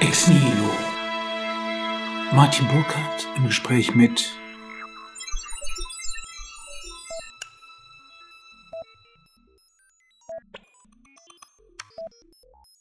Ex Nihilo. Martin Burkhardt im Gespräch mit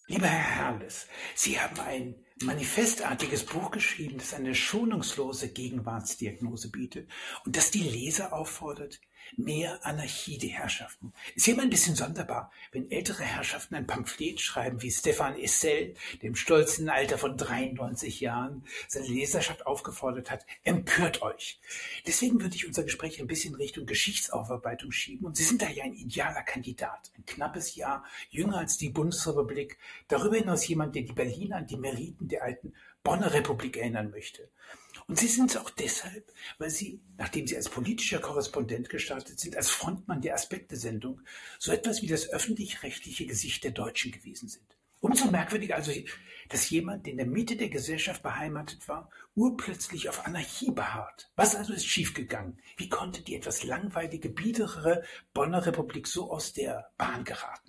Lieber Herr Herles, Sie haben ein manifestartiges Buch geschrieben, das eine schonungslose Gegenwartsdiagnose bietet und das die Leser auffordert, mehr Anarchie die Herrschaften. Ist ja immer ein bisschen sonderbar, wenn ältere Herrschaften ein Pamphlet schreiben, wie Stefan Essel, dem stolzen Alter von 93 Jahren, seine Leserschaft aufgefordert hat, empört euch. Deswegen würde ich unser Gespräch ein bisschen Richtung Geschichtsaufarbeitung schieben und Sie sind da ja ein idealer Kandidat. Ein knappes Jahr, jünger als die Bundesrepublik, darüber hinaus jemand, der die Berliner an die Meriten der alten Bonner Republik erinnern möchte. Und Sie sind es auch deshalb, weil Sie, nachdem Sie als politischer Korrespondent gestartet sind, als Frontmann der Aspekte-Sendung, so etwas wie das öffentlich-rechtliche Gesicht der Deutschen gewesen sind. Umso merkwürdiger also, dass jemand, der in der Mitte der Gesellschaft beheimatet war, urplötzlich auf Anarchie beharrt. Was also ist schiefgegangen? Wie konnte die etwas langweilige, biedere Bonner Republik so aus der Bahn geraten?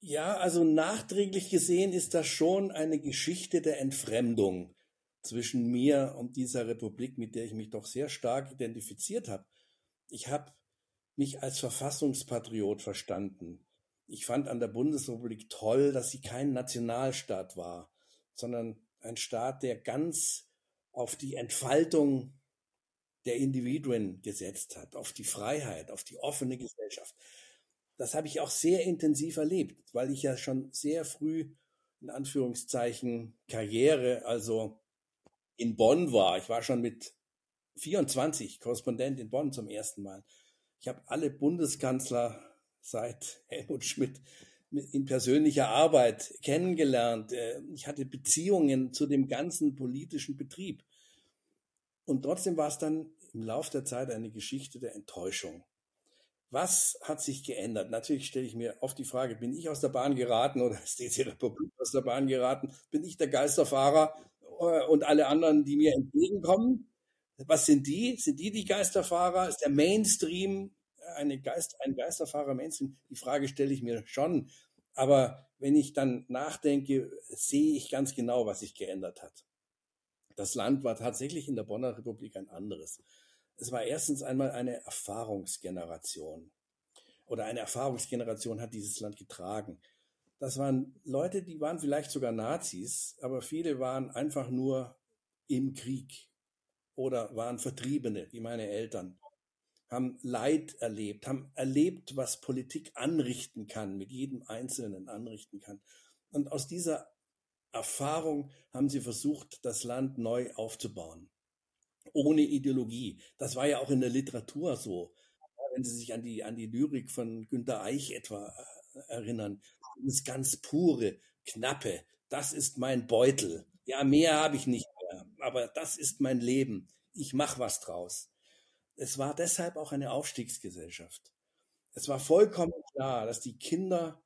Ja, also nachträglich gesehen ist das schon eine Geschichte der Entfremdung zwischen mir und dieser Republik, mit der ich mich doch sehr stark identifiziert habe. Ich habe mich als Verfassungspatriot verstanden. Ich fand an der Bundesrepublik toll, dass sie kein Nationalstaat war, sondern ein Staat, der ganz auf die Entfaltung der Individuen gesetzt hat, auf die Freiheit, auf die offene Gesellschaft das habe ich auch sehr intensiv erlebt, weil ich ja schon sehr früh in Anführungszeichen Karriere, also in Bonn war. Ich war schon mit 24 Korrespondent in Bonn zum ersten Mal. Ich habe alle Bundeskanzler seit Helmut Schmidt in persönlicher Arbeit kennengelernt. Äh, ich hatte Beziehungen zu dem ganzen politischen Betrieb. Und trotzdem war es dann im Laufe der Zeit eine Geschichte der Enttäuschung. Was hat sich geändert? Natürlich stelle ich mir oft die Frage, bin ich aus der Bahn geraten oder ist die Republik aus der Bahn geraten? Bin ich der Geisterfahrer äh, und alle anderen, die mir entgegenkommen? Was sind die? Sind die die Geisterfahrer? Ist der Mainstream eine Geist, ein Geisterfahrer Mainstream? Die Frage stelle ich mir schon. Aber wenn ich dann nachdenke, sehe ich ganz genau, was sich geändert hat. Das Land war tatsächlich in der Bonner Republik ein anderes es war erstens einmal eine Erfahrungsgeneration. Oder eine Erfahrungsgeneration hat dieses Land getragen. Das waren Leute, die waren vielleicht sogar Nazis, aber viele waren einfach nur im Krieg oder waren Vertriebene, wie meine Eltern, haben Leid erlebt, haben erlebt, was Politik anrichten kann, mit jedem Einzelnen anrichten kann. Und aus dieser Erfahrung haben sie versucht, das Land neu aufzubauen ohne Ideologie. Das war ja auch in der Literatur so. Wenn Sie sich an die, an die Lyrik von Günter Eich etwa äh, erinnern, das ganz pure, knappe, das ist mein Beutel. Ja, mehr habe ich nicht mehr, aber das ist mein Leben. Ich mache was draus. Es war deshalb auch eine Aufstiegsgesellschaft. Es war vollkommen klar, dass die Kinder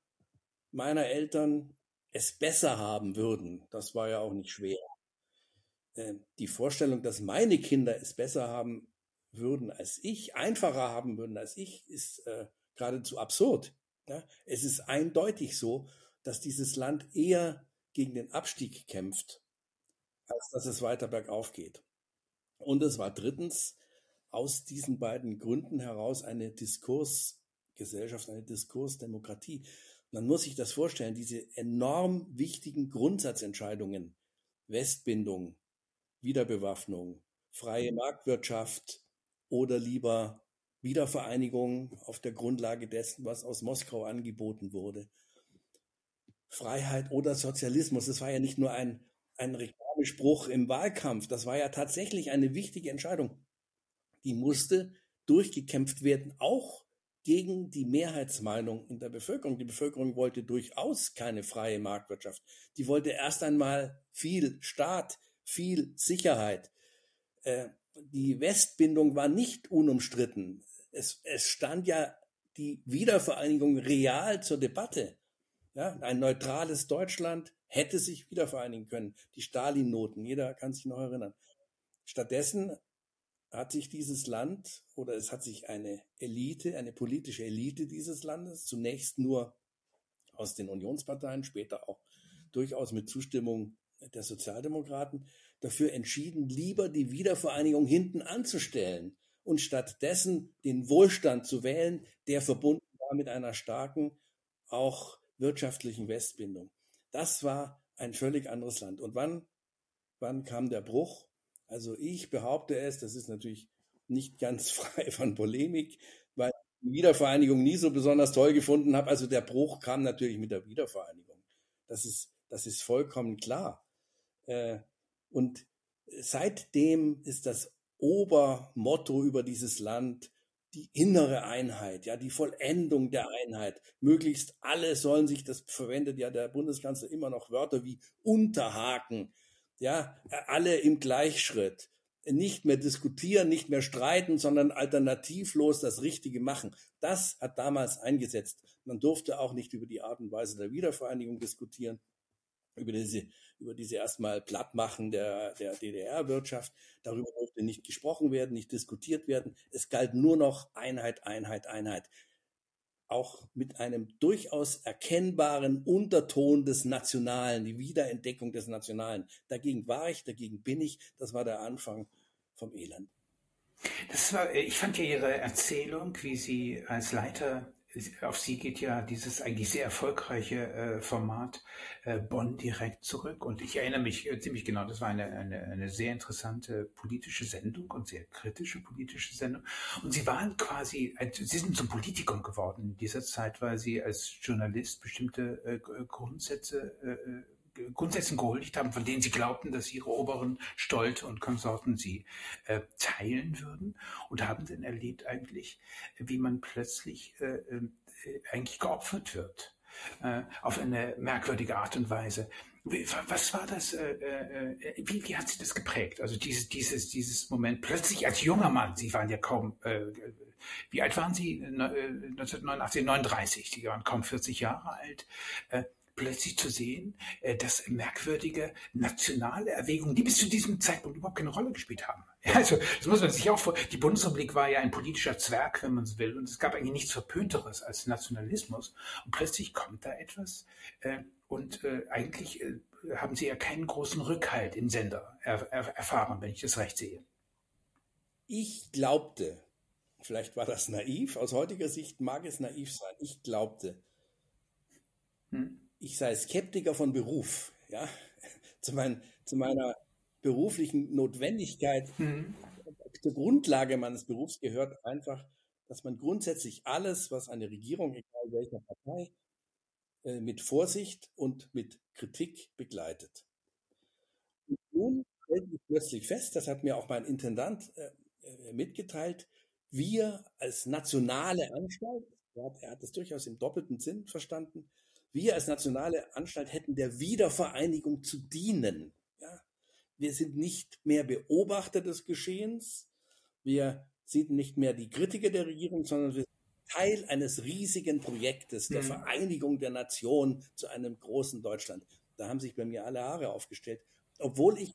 meiner Eltern es besser haben würden. Das war ja auch nicht schwer. Äh, die Vorstellung, dass meine Kinder es besser haben würden als ich, einfacher haben würden als ich, ist äh, geradezu absurd. Ja? Es ist eindeutig so, dass dieses Land eher gegen den Abstieg kämpft, als dass es weiter bergauf geht. Und es war drittens aus diesen beiden Gründen heraus eine Diskursgesellschaft, eine Diskursdemokratie. Man muss sich das vorstellen, diese enorm wichtigen Grundsatzentscheidungen, Westbindung, Wiederbewaffnung, freie mhm. Marktwirtschaft oder lieber Wiedervereinigung auf der Grundlage dessen, was aus Moskau angeboten wurde. Freiheit oder Sozialismus, das war ja nicht nur ein, ein Reklamespruch im Wahlkampf, das war ja tatsächlich eine wichtige Entscheidung. Die musste durchgekämpft werden, auch gegen die Mehrheitsmeinung in der Bevölkerung. Die Bevölkerung wollte durchaus keine freie Marktwirtschaft. Die wollte erst einmal viel Staat, viel Sicherheit. Äh, die Westbindung war nicht unumstritten. Es, es stand ja die Wiedervereinigung real zur Debatte. Ja, ein neutrales Deutschland hätte sich wiedervereinigen können. Die Stalin-Noten, jeder kann sich noch erinnern. Stattdessen hat sich dieses Land oder es hat sich eine Elite, eine politische Elite dieses Landes, zunächst nur aus den Unionsparteien, später auch durchaus mit Zustimmung der Sozialdemokraten, dafür entschieden, lieber die Wiedervereinigung hinten anzustellen und stattdessen den Wohlstand zu wählen, der verbunden war mit einer starken, auch wirtschaftlichen Westbindung. Das war ein völlig anderes Land. Und wann, wann kam der Bruch? Also ich behaupte es, das ist natürlich nicht ganz frei von Polemik, weil ich die Wiedervereinigung nie so besonders toll gefunden habe. Also der Bruch kam natürlich mit der Wiedervereinigung. Das ist, das ist vollkommen klar. Äh, und seitdem ist das Obermotto über dieses Land die innere Einheit, ja, die Vollendung der Einheit. Möglichst alle sollen sich, das verwendet ja der Bundeskanzler immer noch Wörter wie Unterhaken, ja, alle im Gleichschritt. Nicht mehr diskutieren, nicht mehr streiten, sondern alternativlos das Richtige machen. Das hat damals eingesetzt. Man durfte auch nicht über die Art und Weise der Wiedervereinigung diskutieren, über diese, über diese erstmal Plattmachen der, der DDR-Wirtschaft. Darüber durfte nicht gesprochen werden, nicht diskutiert werden. Es galt nur noch Einheit, Einheit, Einheit auch mit einem durchaus erkennbaren Unterton des Nationalen, die Wiederentdeckung des Nationalen. Dagegen war ich, dagegen bin ich. Das war der Anfang vom Elend. Das war, ich fand ja Ihre Erzählung, wie Sie als Leiter auf sie geht ja dieses eigentlich sehr erfolgreiche äh, Format äh, Bonn direkt zurück. Und ich erinnere mich äh, ziemlich genau, das war eine, eine, eine sehr interessante politische Sendung und sehr kritische politische Sendung. Und sie waren quasi, sie sind zum Politikum geworden in dieser Zeit, weil sie als Journalist bestimmte äh, Grundsätze äh, Grundsätzen gehuldigt haben, von denen sie glaubten, dass ihre Oberen Stolt und Konsorten sie äh, teilen würden und haben dann erlebt eigentlich, wie man plötzlich äh, äh, eigentlich geopfert wird äh, auf eine merkwürdige Art und Weise. Was war das? Äh, äh, wie, wie hat sie das geprägt? Also dieses, dieses, dieses Moment plötzlich als junger Mann. Sie waren ja kaum. Wie alt waren Sie? 1989, 39. Sie waren kaum 40 Jahre alt plötzlich zu sehen, äh, dass merkwürdige nationale Erwägungen, die bis zu diesem Zeitpunkt überhaupt keine Rolle gespielt haben. Also, das muss man sich auch vor. Die Bundesrepublik war ja ein politischer Zwerg, wenn man so will, und es gab eigentlich nichts Verpönteres als Nationalismus. Und plötzlich kommt da etwas, äh, und äh, eigentlich haben sie ja keinen großen Rückhalt im Sender erfahren, wenn ich das recht sehe. Ich glaubte, vielleicht war das naiv, aus heutiger Sicht mag es naiv sein, ich glaubte, hm ich sei Skeptiker von Beruf, ja, zu, mein, zu meiner beruflichen Notwendigkeit. Mhm. Zur Grundlage meines Berufs gehört einfach, dass man grundsätzlich alles, was eine Regierung, egal welcher Partei, äh, mit Vorsicht und mit Kritik begleitet. Und nun stellt ich plötzlich fest, das hat mir auch mein Intendant äh, äh, mitgeteilt, wir als nationale Anstalt, er hat, er hat das durchaus im doppelten Sinn verstanden, wir als nationale Anstalt hätten der Wiedervereinigung zu dienen. Ja? Wir sind nicht mehr Beobachter des Geschehens. Wir sind nicht mehr die Kritiker der Regierung, sondern wir sind Teil eines riesigen Projektes der mhm. Vereinigung der Nation zu einem großen Deutschland. Da haben sich bei mir alle Haare aufgestellt, obwohl ich,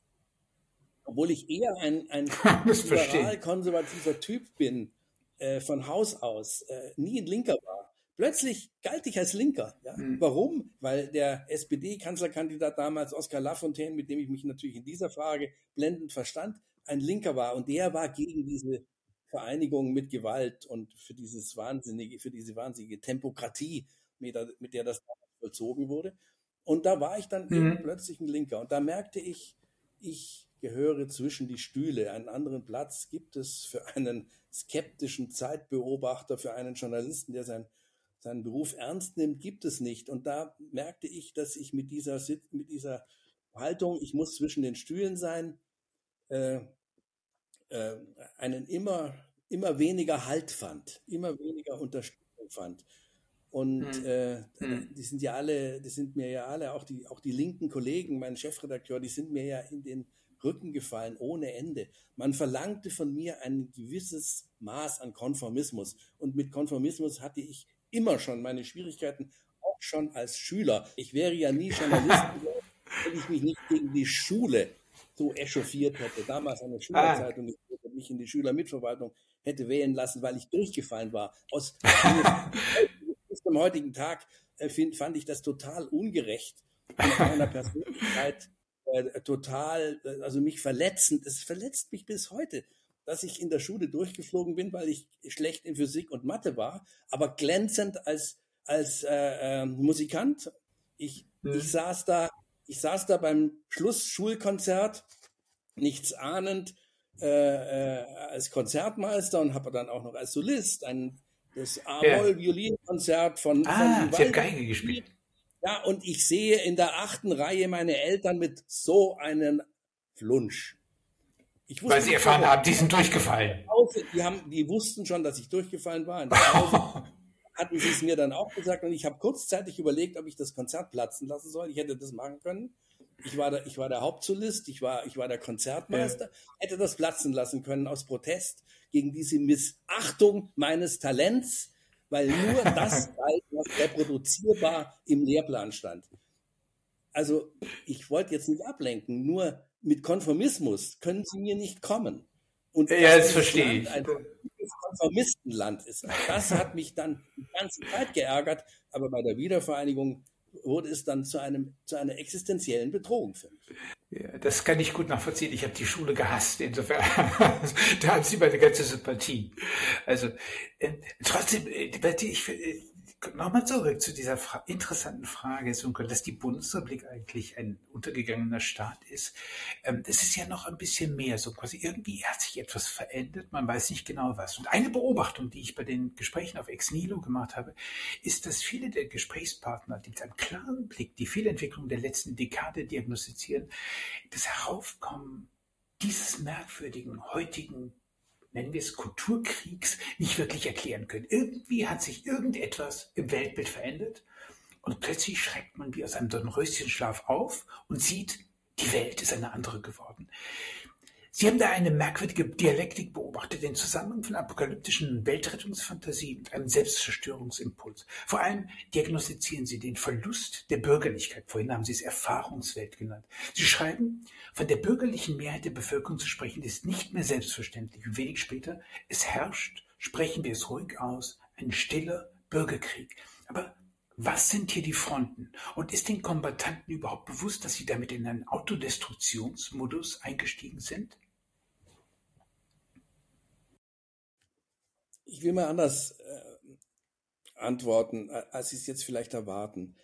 obwohl ich eher ein, ein liberal-konservativer Typ bin, äh, von Haus aus, äh, nie ein Linker war. Plötzlich galt ich als Linker. Ja? Mhm. Warum? Weil der SPD-Kanzlerkandidat damals, Oskar Lafontaine, mit dem ich mich natürlich in dieser Frage blendend verstand, ein Linker war. Und der war gegen diese Vereinigung mit Gewalt und für dieses wahnsinnige, für diese wahnsinnige Tempokratie, mit der, mit der das vollzogen wurde. Und da war ich dann mhm. plötzlich ein Linker. Und da merkte ich, ich gehöre zwischen die Stühle. Einen anderen Platz gibt es für einen skeptischen Zeitbeobachter, für einen Journalisten, der sein seinen Beruf ernst nimmt, gibt es nicht. Und da merkte ich, dass ich mit dieser, mit dieser Haltung, ich muss zwischen den Stühlen sein, äh, äh, einen immer, immer weniger Halt fand, immer weniger Unterstützung fand. Und hm. äh, hm. die sind ja alle, die sind mir ja alle, auch die, auch die linken Kollegen, mein Chefredakteur, die sind mir ja in den Rücken gefallen ohne Ende. Man verlangte von mir ein gewisses Maß an Konformismus. Und mit Konformismus hatte ich immer schon meine Schwierigkeiten, auch schon als Schüler. Ich wäre ja nie Journalist wenn ich mich nicht gegen die Schule so echauffiert hätte. Damals eine Schülerzeitung, ah. mich in die Schülermitverwaltung hätte wählen lassen, weil ich durchgefallen war. Aus bis zum heutigen Tag äh, find, fand ich das total ungerecht in meiner Persönlichkeit äh, total, äh, also mich verletzend. Es verletzt mich bis heute, dass ich in der Schule durchgeflogen bin, weil ich schlecht in Physik und Mathe war, aber glänzend als als äh, äh, Musikant. Ich, mhm. ich saß da, ich saß da beim Schlussschulkonzert, nichts ahnend, äh, äh, als Konzertmeister und habe dann auch noch als Solist ein das A-Moll-Violinkonzert von, ah, von Sie Geige gespielt. Ja, und ich sehe in der achten Reihe meine Eltern mit so einem Flunsch. Ich Weil sie erfahren haben, die sind durchgefallen. Die, haben, die wussten schon, dass ich durchgefallen war. In der Pause hatten sie es mir dann auch gesagt und ich habe kurzzeitig überlegt, ob ich das Konzert platzen lassen soll. Ich hätte das machen können. Ich war der, ich war der Hauptsolist, ich war, ich war der Konzertmeister, ja. hätte das platzen lassen können aus Protest gegen diese Missachtung meines Talents, weil nur das sei, was reproduzierbar im Lehrplan stand. Also ich wollte jetzt nicht ablenken, nur mit Konformismus können Sie mir nicht kommen. Und ja, das verstehe ich. Ein Konformistenland ist. Das hat mich dann die ganze Zeit geärgert, aber bei der Wiedervereinigung wurde es dann zu, einem, zu einer existenziellen Bedrohung für mich. Ja, das kann ich gut nachvollziehen. Ich habe die Schule gehasst. Insofern, da haben Sie meine ganze Sympathie. Also äh, trotzdem, äh, ich, äh, nochmal zurück zu dieser fra interessanten Frage, dass die Bundesrepublik eigentlich ein untergegangener Staat ist. Ähm, das ist ja noch ein bisschen mehr, so quasi irgendwie hat sich etwas verändert, man weiß nicht genau was. Und eine Beobachtung, die ich bei den Gesprächen auf Ex Nilo gemacht habe, ist, dass viele der Gesprächspartner, die mit einem klaren Blick die Fehlentwicklung der letzten Dekade diagnostizieren, das Heraufkommen dieses merkwürdigen heutigen nennen wir es Kulturkriegs, nicht wirklich erklären können. Irgendwie hat sich irgendetwas im Weltbild verändert und plötzlich schreckt man wie aus einem Dornröschenschlaf auf und sieht, die Welt ist eine andere geworden. Sie haben da eine merkwürdige Dialektik beobachtet, den Zusammenhang von apokalyptischen Weltrettungsfantasien und einem Selbstzerstörungsimpuls. Vor allem diagnostizieren Sie den Verlust der Bürgerlichkeit. Vorhin haben Sie es Erfahrungswelt genannt. Sie schreiben, von der bürgerlichen Mehrheit der Bevölkerung zu sprechen, ist nicht mehr selbstverständlich. Und wenig später, es herrscht, sprechen wir es ruhig aus, ein stiller Bürgerkrieg. Aber was sind hier die Fronten? Und ist den Kombattanten überhaupt bewusst, dass sie damit in einen Autodestruktionsmodus eingestiegen sind? Ich will mal anders äh, antworten, als Sie es jetzt vielleicht erwarten.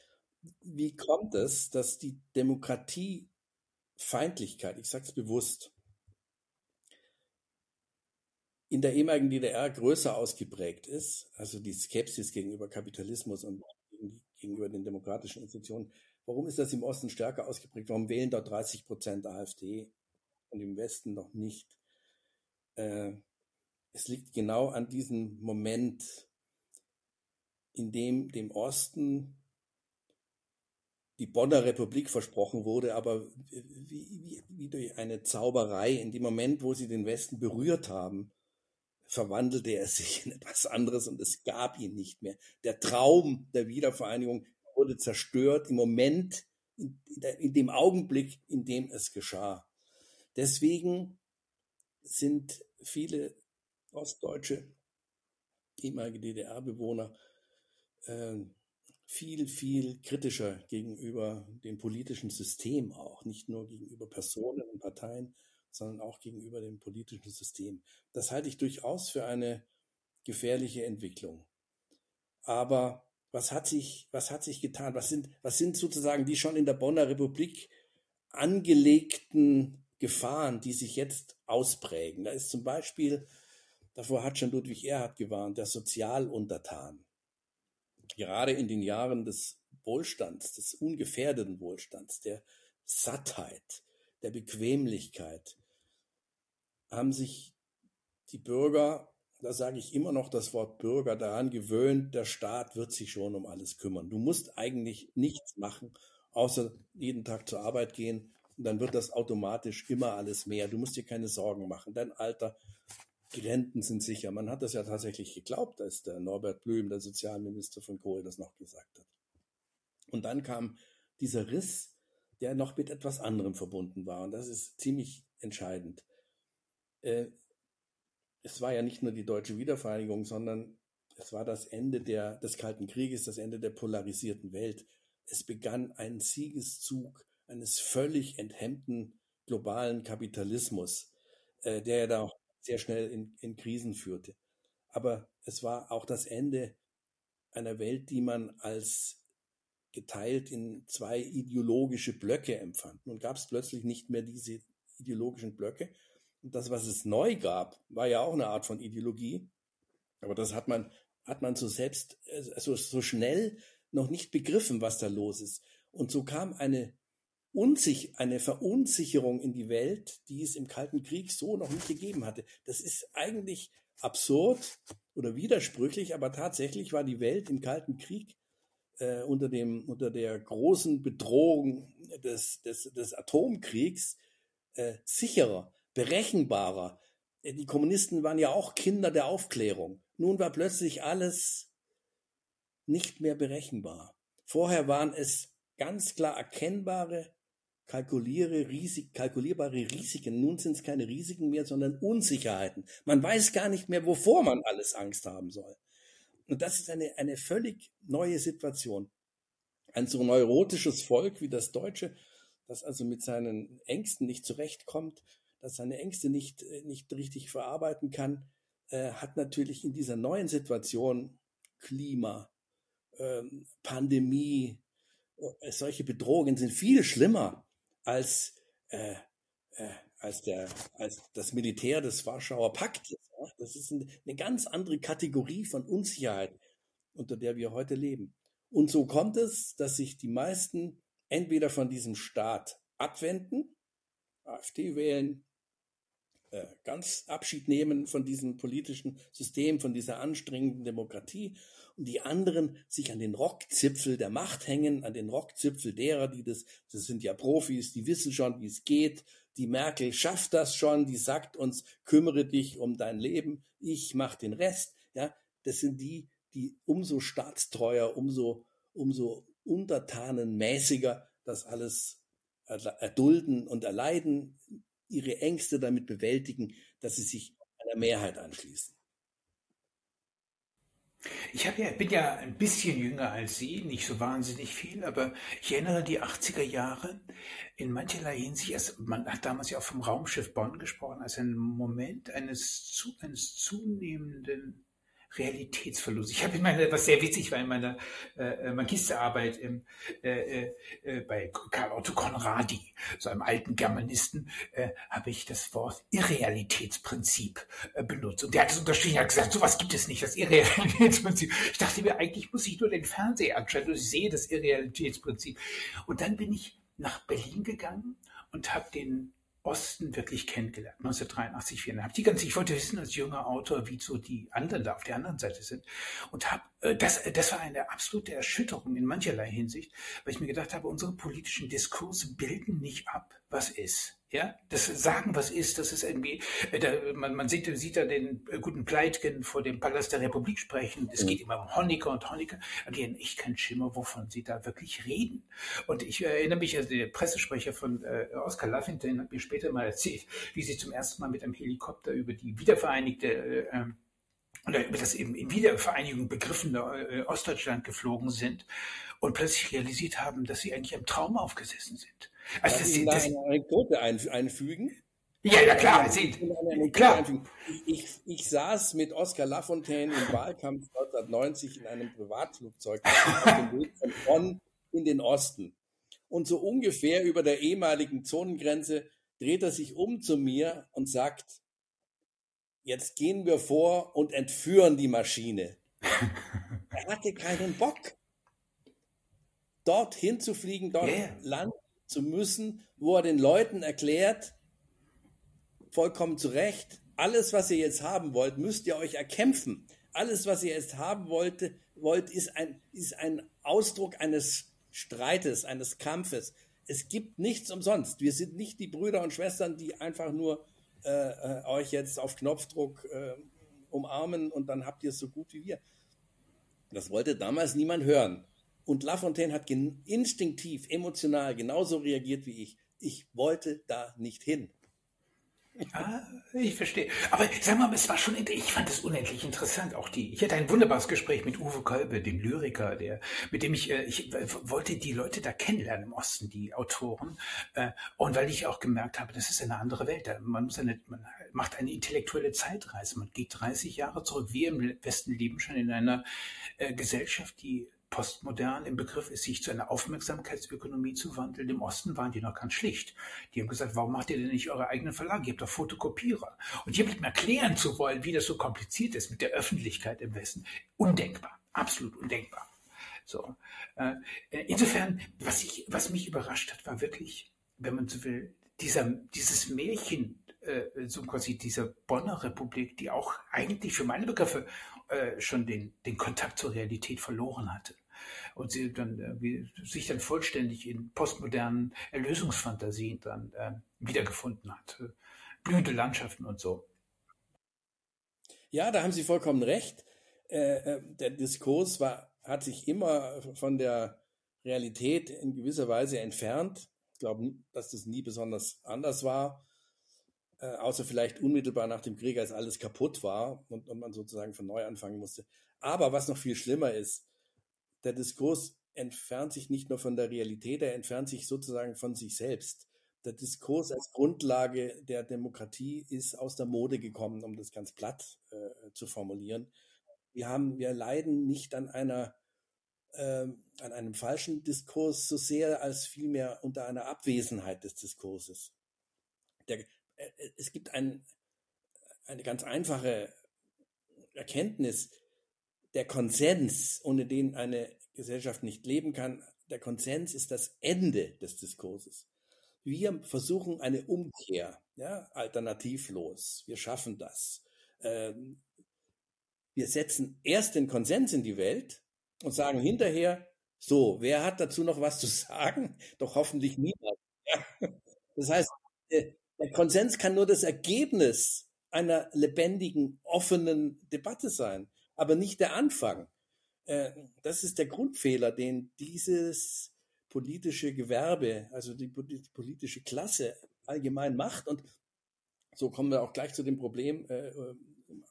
Wie kommt es, dass die Demokratiefeindlichkeit, ich sage es bewusst, in der ehemaligen DDR größer ausgeprägt ist, also die Skepsis gegenüber Kapitalismus und gegenüber den demokratischen Institutionen. Warum ist das im Osten stärker ausgeprägt? Warum wählen dort 30 Prozent AfD und im Westen noch nicht? Äh, es liegt genau an diesem Moment, in dem dem Osten die Bonner Republik versprochen wurde, aber wie, wie, wie, durch eine Zauberei, in dem Moment, wo sie den Westen berührt haben, verwandelte er sich in etwas anderes und es gab ihn nicht mehr. Der Traum der Wiedervereinigung wurde zerstört im Moment, in, in dem Augenblick, in dem es geschah. Deswegen sind viele ostdeutsche ehemalige DDR-Bewohner äh, viel, viel kritischer gegenüber dem politischen System auch, nicht nur gegenüber Personen und Parteien, sondern auch gegenüber dem politischen System. Das halte ich durchaus für eine gefährliche Entwicklung. Aber was hat sich, was hat sich getan? Was sind, was sind sozusagen die schon in der Bonner Republik angelegten Gefahren, die sich jetzt ausprägen? Da ist zum Beispiel Davor hat schon Ludwig Erhard gewarnt, der Sozialuntertan. Gerade in den Jahren des Wohlstands, des ungefährdeten Wohlstands, der Sattheit, der Bequemlichkeit, haben sich die Bürger, da sage ich immer noch das Wort Bürger, daran gewöhnt, der Staat wird sich schon um alles kümmern. Du musst eigentlich nichts machen, außer jeden Tag zur Arbeit gehen und dann wird das automatisch immer alles mehr. Du musst dir keine Sorgen machen. Dein Alter Renten sind sicher. Man hat das ja tatsächlich geglaubt, als der Norbert Blüm, der Sozialminister von Kohl, das noch gesagt hat. Und dann kam dieser Riss, der noch mit etwas anderem verbunden war. Und das ist ziemlich entscheidend. Äh, es war ja nicht nur die deutsche Wiedervereinigung, sondern es war das Ende der, des Kalten Krieges, das Ende der polarisierten Welt. Es begann ein Siegeszug eines völlig enthemmten globalen Kapitalismus, äh, der ja da sehr schnell in, in Krisen führte. Aber es war auch das Ende einer Welt, die man als geteilt in zwei ideologische Blöcke empfand. Nun gab es plötzlich nicht mehr diese ideologischen Blöcke. Und das, was es neu gab, war ja auch eine Art von Ideologie. Aber das hat man, hat man so selbst, also so schnell noch nicht begriffen, was da los ist. Und so kam eine Unsich eine Verunsicherung in die Welt, die es im Kalten Krieg so noch nicht gegeben hatte. Das ist eigentlich absurd oder widersprüchlich, aber tatsächlich war die Welt im Kalten Krieg äh, unter, dem, unter der großen Bedrohung des, des, des Atomkriegs äh, sicherer, berechenbarer. Äh, die Kommunisten waren ja auch Kinder der Aufklärung. Nun war plötzlich alles nicht mehr berechenbar. Vorher waren es ganz klar erkennbare kalkuliere Risik, kalkulierbare Risiken. Nun sind es keine Risiken mehr, sondern Unsicherheiten. Man weiß gar nicht mehr, wovor man alles Angst haben soll. Und das ist eine, eine völlig neue Situation. Ein so neurotisches Volk wie das Deutsche, das also mit seinen Ängsten nicht zurechtkommt, das seine Ängste nicht, äh, nicht richtig verarbeiten kann, äh, hat natürlich in dieser neuen Situation Klima, ähm, Pandemie, äh, solche Bedrohungen sind viel schlimmer als, äh, äh, als, der, als das Militär des Warschauer Paktes. Das ist eine, eine ganz andere Kategorie von Unsicherheit, unter der wir heute leben. Und so kommt es, dass sich die meisten entweder von diesem Staat abwenden, AfD wählen, äh, ganz Abschied nehmen von diesem politischen System, von dieser anstrengenden Demokratie und die anderen sich an den Rockzipfel der Macht hängen, an den Rockzipfel derer, die das, das sind ja Profis, die wissen schon, wie es geht. Die Merkel schafft das schon, die sagt uns, kümmere dich um dein Leben, ich mach den Rest. Ja, das sind die, die umso staatstreuer, umso, umso untertanenmäßiger das alles erdulden und erleiden, ihre Ängste damit bewältigen, dass sie sich einer Mehrheit anschließen. Ich ja, bin ja ein bisschen jünger als Sie, nicht so wahnsinnig viel, aber ich erinnere die 80er Jahre in mancherlei Hinsicht, also man hat damals ja auch vom Raumschiff Bonn gesprochen, als ein Moment eines, eines zunehmenden Realitätsverlust. Ich habe in meiner, was sehr witzig war, in meiner äh, Magisterarbeit im, äh, äh, bei Karl Otto Conradi, so einem alten Germanisten, äh, habe ich das Wort Irrealitätsprinzip äh, benutzt. Und der hat es unterstrichen, hat gesagt, sowas gibt es nicht, das Irrealitätsprinzip. Ich dachte mir, eigentlich muss ich nur den Fernseher anschalten und ich sehe das Irrealitätsprinzip. Und dann bin ich nach Berlin gegangen und habe den Osten wirklich kennengelernt, 1983, 84. Die ganze, ich wollte wissen als junger Autor, wie so die anderen da auf der anderen Seite sind. Und hab, äh, das, das war eine absolute Erschütterung in mancherlei Hinsicht, weil ich mir gedacht habe, unsere politischen Diskurse bilden nicht ab, was ist. Ja, das Sagen, was ist, das ist irgendwie, äh, da, man, man sieht, sieht da den äh, guten Pleitgen vor dem Palast der Republik sprechen. Es geht immer um Honecker und Honecker. Haben echt keinen Schimmer, wovon sie da wirklich reden. Und ich erinnere mich, also der Pressesprecher von äh, Oscar Laffington hat mir später mal erzählt, wie sie zum ersten Mal mit einem Helikopter über die wiedervereinigte äh, ähm, oder über das eben in Wiedervereinigung begriffene äh, Ostdeutschland geflogen sind und plötzlich realisiert haben, dass sie eigentlich im Traum aufgesessen sind. Also Darf das, ich das, eine Anekdote einfügen? Ja, ja, klar. Sie, klar. Ich, ich saß mit Oskar Lafontaine im Wahlkampf 1990 in einem Privatflugzeug auf dem Weg von Bonn in den Osten. Und so ungefähr über der ehemaligen Zonengrenze dreht er sich um zu mir und sagt, jetzt gehen wir vor und entführen die Maschine. er hatte keinen Bock, dort hinzufliegen, dort yeah. landen zu müssen, wo er den Leuten erklärt, vollkommen zu Recht, alles, was ihr jetzt haben wollt, müsst ihr euch erkämpfen. Alles, was ihr jetzt haben wollt, wollt ist, ein, ist ein Ausdruck eines Streites, eines Kampfes. Es gibt nichts umsonst. Wir sind nicht die Brüder und Schwestern, die einfach nur äh, äh euch jetzt auf Knopfdruck äh, umarmen und dann habt ihr es so gut wie wir. Das wollte damals niemand hören. Und Lafontaine hat instinktiv, emotional genauso reagiert wie ich. Ich wollte da nicht hin. Ah, ich verstehe. Aber sag mal, es war schon, ich fand es unendlich interessant. Auch die, ich hatte ein wunderbares Gespräch mit Uwe Kolbe, dem Lyriker, der, mit dem ich, äh, ich wollte die Leute da kennenlernen im Osten, die Autoren. Äh, und weil ich auch gemerkt habe, das ist eine andere Welt. Man muss eine, man macht eine intellektuelle Zeitreise. Man geht 30 Jahre zurück. Wir im Westen leben schon in einer äh, Gesellschaft, die postmodern im Begriff ist, sich zu einer Aufmerksamkeitsökonomie zu wandeln. Im Osten waren die noch ganz schlicht. Die haben gesagt, warum macht ihr denn nicht eure eigenen Verlage? Ihr habt doch Fotokopierer. Und jemandem erklären zu wollen, wie das so kompliziert ist mit der Öffentlichkeit im Westen, undenkbar. Absolut undenkbar. So. Äh, insofern, was ich, was mich überrascht hat, war wirklich, wenn man so will, dieser, dieses Märchen, äh, so quasi dieser Bonner Republik, die auch eigentlich für meine Begriffe äh, schon den, den Kontakt zur Realität verloren hatte und sie dann äh, sich dann vollständig in postmodernen Erlösungsfantasien dann äh, wiedergefunden hat. Blühende Landschaften und so. Ja, da haben Sie vollkommen recht. Äh, äh, der Diskurs war, hat sich immer von der Realität in gewisser Weise entfernt. Ich glaube, dass das nie besonders anders war, äh, außer vielleicht unmittelbar nach dem Krieg, als alles kaputt war und, und man sozusagen von neu anfangen musste. Aber was noch viel schlimmer ist, der Diskurs entfernt sich nicht nur von der Realität, er entfernt sich sozusagen von sich selbst. Der Diskurs als Grundlage der Demokratie ist aus der Mode gekommen, um das ganz platt äh, zu formulieren. Wir haben, wir leiden nicht an einer äh, an einem falschen Diskurs so sehr als vielmehr unter einer Abwesenheit des Diskurses. Der, es gibt ein, eine ganz einfache Erkenntnis, der Konsens, ohne den eine Gesellschaft nicht leben kann, der Konsens ist das Ende des Diskurses. Wir versuchen eine Umkehr, ja, alternativlos. Wir schaffen das. Ähm, wir setzen erst den Konsens in die Welt und sagen hinterher, so, wer hat dazu noch was zu sagen? Doch hoffentlich niemand. Ja. Das heißt, äh, der Konsens kann nur das Ergebnis einer lebendigen, offenen Debatte sein aber nicht der Anfang. Äh, das ist der Grundfehler, den dieses politische Gewerbe, also die politische Klasse allgemein macht. Und so kommen wir auch gleich zu dem Problem äh,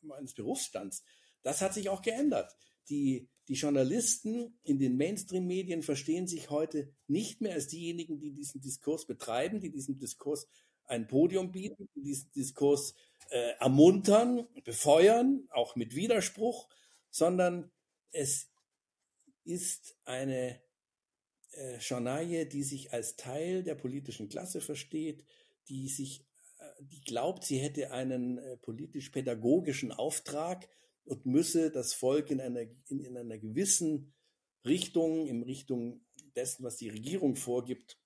meines Berufsstands. Das hat sich auch geändert. Die, die Journalisten in den Mainstream-Medien verstehen sich heute nicht mehr als diejenigen, die diesen Diskurs betreiben, die diesem Diskurs ein Podium bieten, die diesen Diskurs äh, ermuntern, befeuern, auch mit Widerspruch, sondern es ist eine äh, Journaille, die sich als Teil der politischen Klasse versteht, die sich, äh, die glaubt, sie hätte einen äh, politisch-pädagogischen Auftrag und müsse das Volk in einer, in, in einer gewissen Richtung, in Richtung dessen, was die Regierung vorgibt,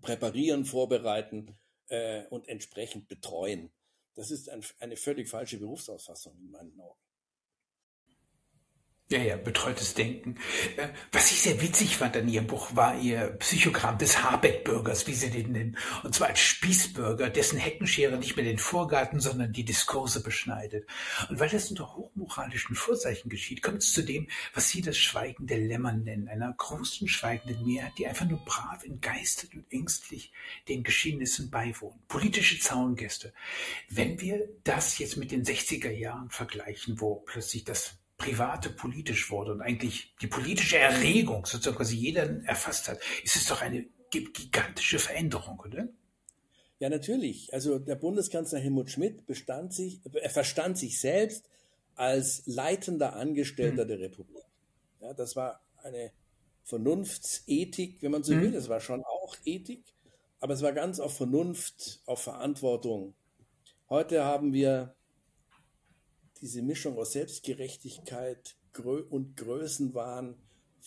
präparieren, vorbereiten äh, und entsprechend betreuen. Das ist ein, eine völlig falsche Berufsausfassung in meinen Augen. Ja, ja, betreutes Denken. Äh, was ich sehr witzig fand an Ihrem Buch, war Ihr Psychogramm des Habeck-Bürgers, wie Sie den nennen. Und zwar als Spießbürger, dessen Heckenschere nicht mehr den Vorgarten, sondern die Diskurse beschneidet. Und weil das unter hochmoralischen Vorzeichen geschieht, kommt es zu dem, was Sie das Schweigen der Lämmer nennen, einer großen schweigenden Mehrheit, die einfach nur brav, entgeistert und ängstlich den Geschehnissen beiwohnt. Politische Zaungäste. Wenn wir das jetzt mit den 60er Jahren vergleichen, wo plötzlich das Private politisch wurde und eigentlich die politische Erregung sozusagen quasi jeder erfasst hat, ist es doch eine gigantische Veränderung, oder? Ja, natürlich. Also der Bundeskanzler Helmut Schmidt bestand sich, er verstand sich selbst als leitender Angestellter hm. der Republik. Ja, das war eine Vernunftsethik, wenn man so hm. will. Das war schon auch Ethik, aber es war ganz auf Vernunft, auf Verantwortung. Heute haben wir diese Mischung aus Selbstgerechtigkeit und Größenwahn,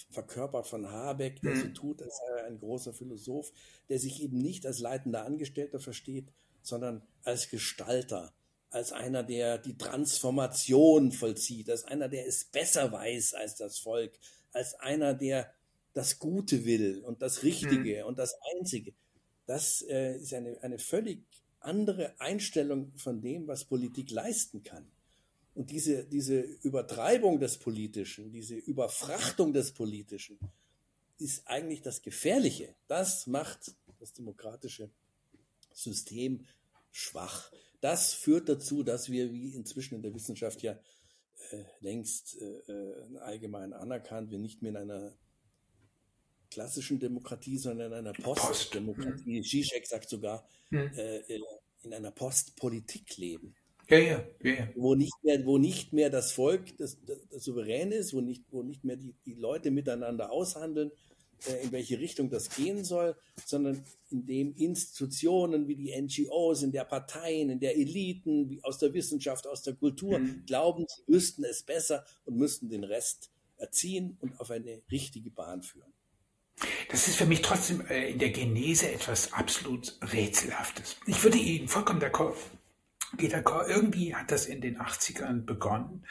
verkörpert von Habeck, der so mhm. tut, als sei er ein großer Philosoph, der sich eben nicht als leitender Angestellter versteht, sondern als Gestalter, als einer, der die Transformation vollzieht, als einer, der es besser weiß als das Volk, als einer, der das Gute will und das Richtige mhm. und das Einzige. Das äh, ist eine, eine völlig andere Einstellung von dem, was Politik leisten kann. Und diese, diese Übertreibung des Politischen, diese Überfrachtung des Politischen, ist eigentlich das Gefährliche. Das macht das demokratische System schwach. das führt dazu, dass wir, wie inzwischen in der Wissenschaft ja äh, längst äh, äh allgemein anerkannt, wir nicht mehr in einer klassischen Demokratie, sondern in einer Postdemokratie. Post. Zizek sagt sogar, hm. äh, in einer Postpolitik leben. Ja, ja, ja, Wo, nicht mehr, wo nicht mehr das Volk das, das, das souverän ist, wo nicht, wo nicht mehr die, die Leute miteinander aushandeln, äh, in welche Richtung das gehen soll, sondern in dem Institutionen wie die NGOs, in der Parteien, in der Eliten, wie aus der Wissenschaft, aus der Kultur mhm. glauben, sie wüssten es besser und müssten den Rest erziehen und auf eine richtige Bahn führen. Das ist für mich trotzdem äh, in der Genese etwas absolut Rätselhaftes. Ich würde Ihnen vollkommen d'accord Kor, irgendwie hat das in den 80ern begonnen,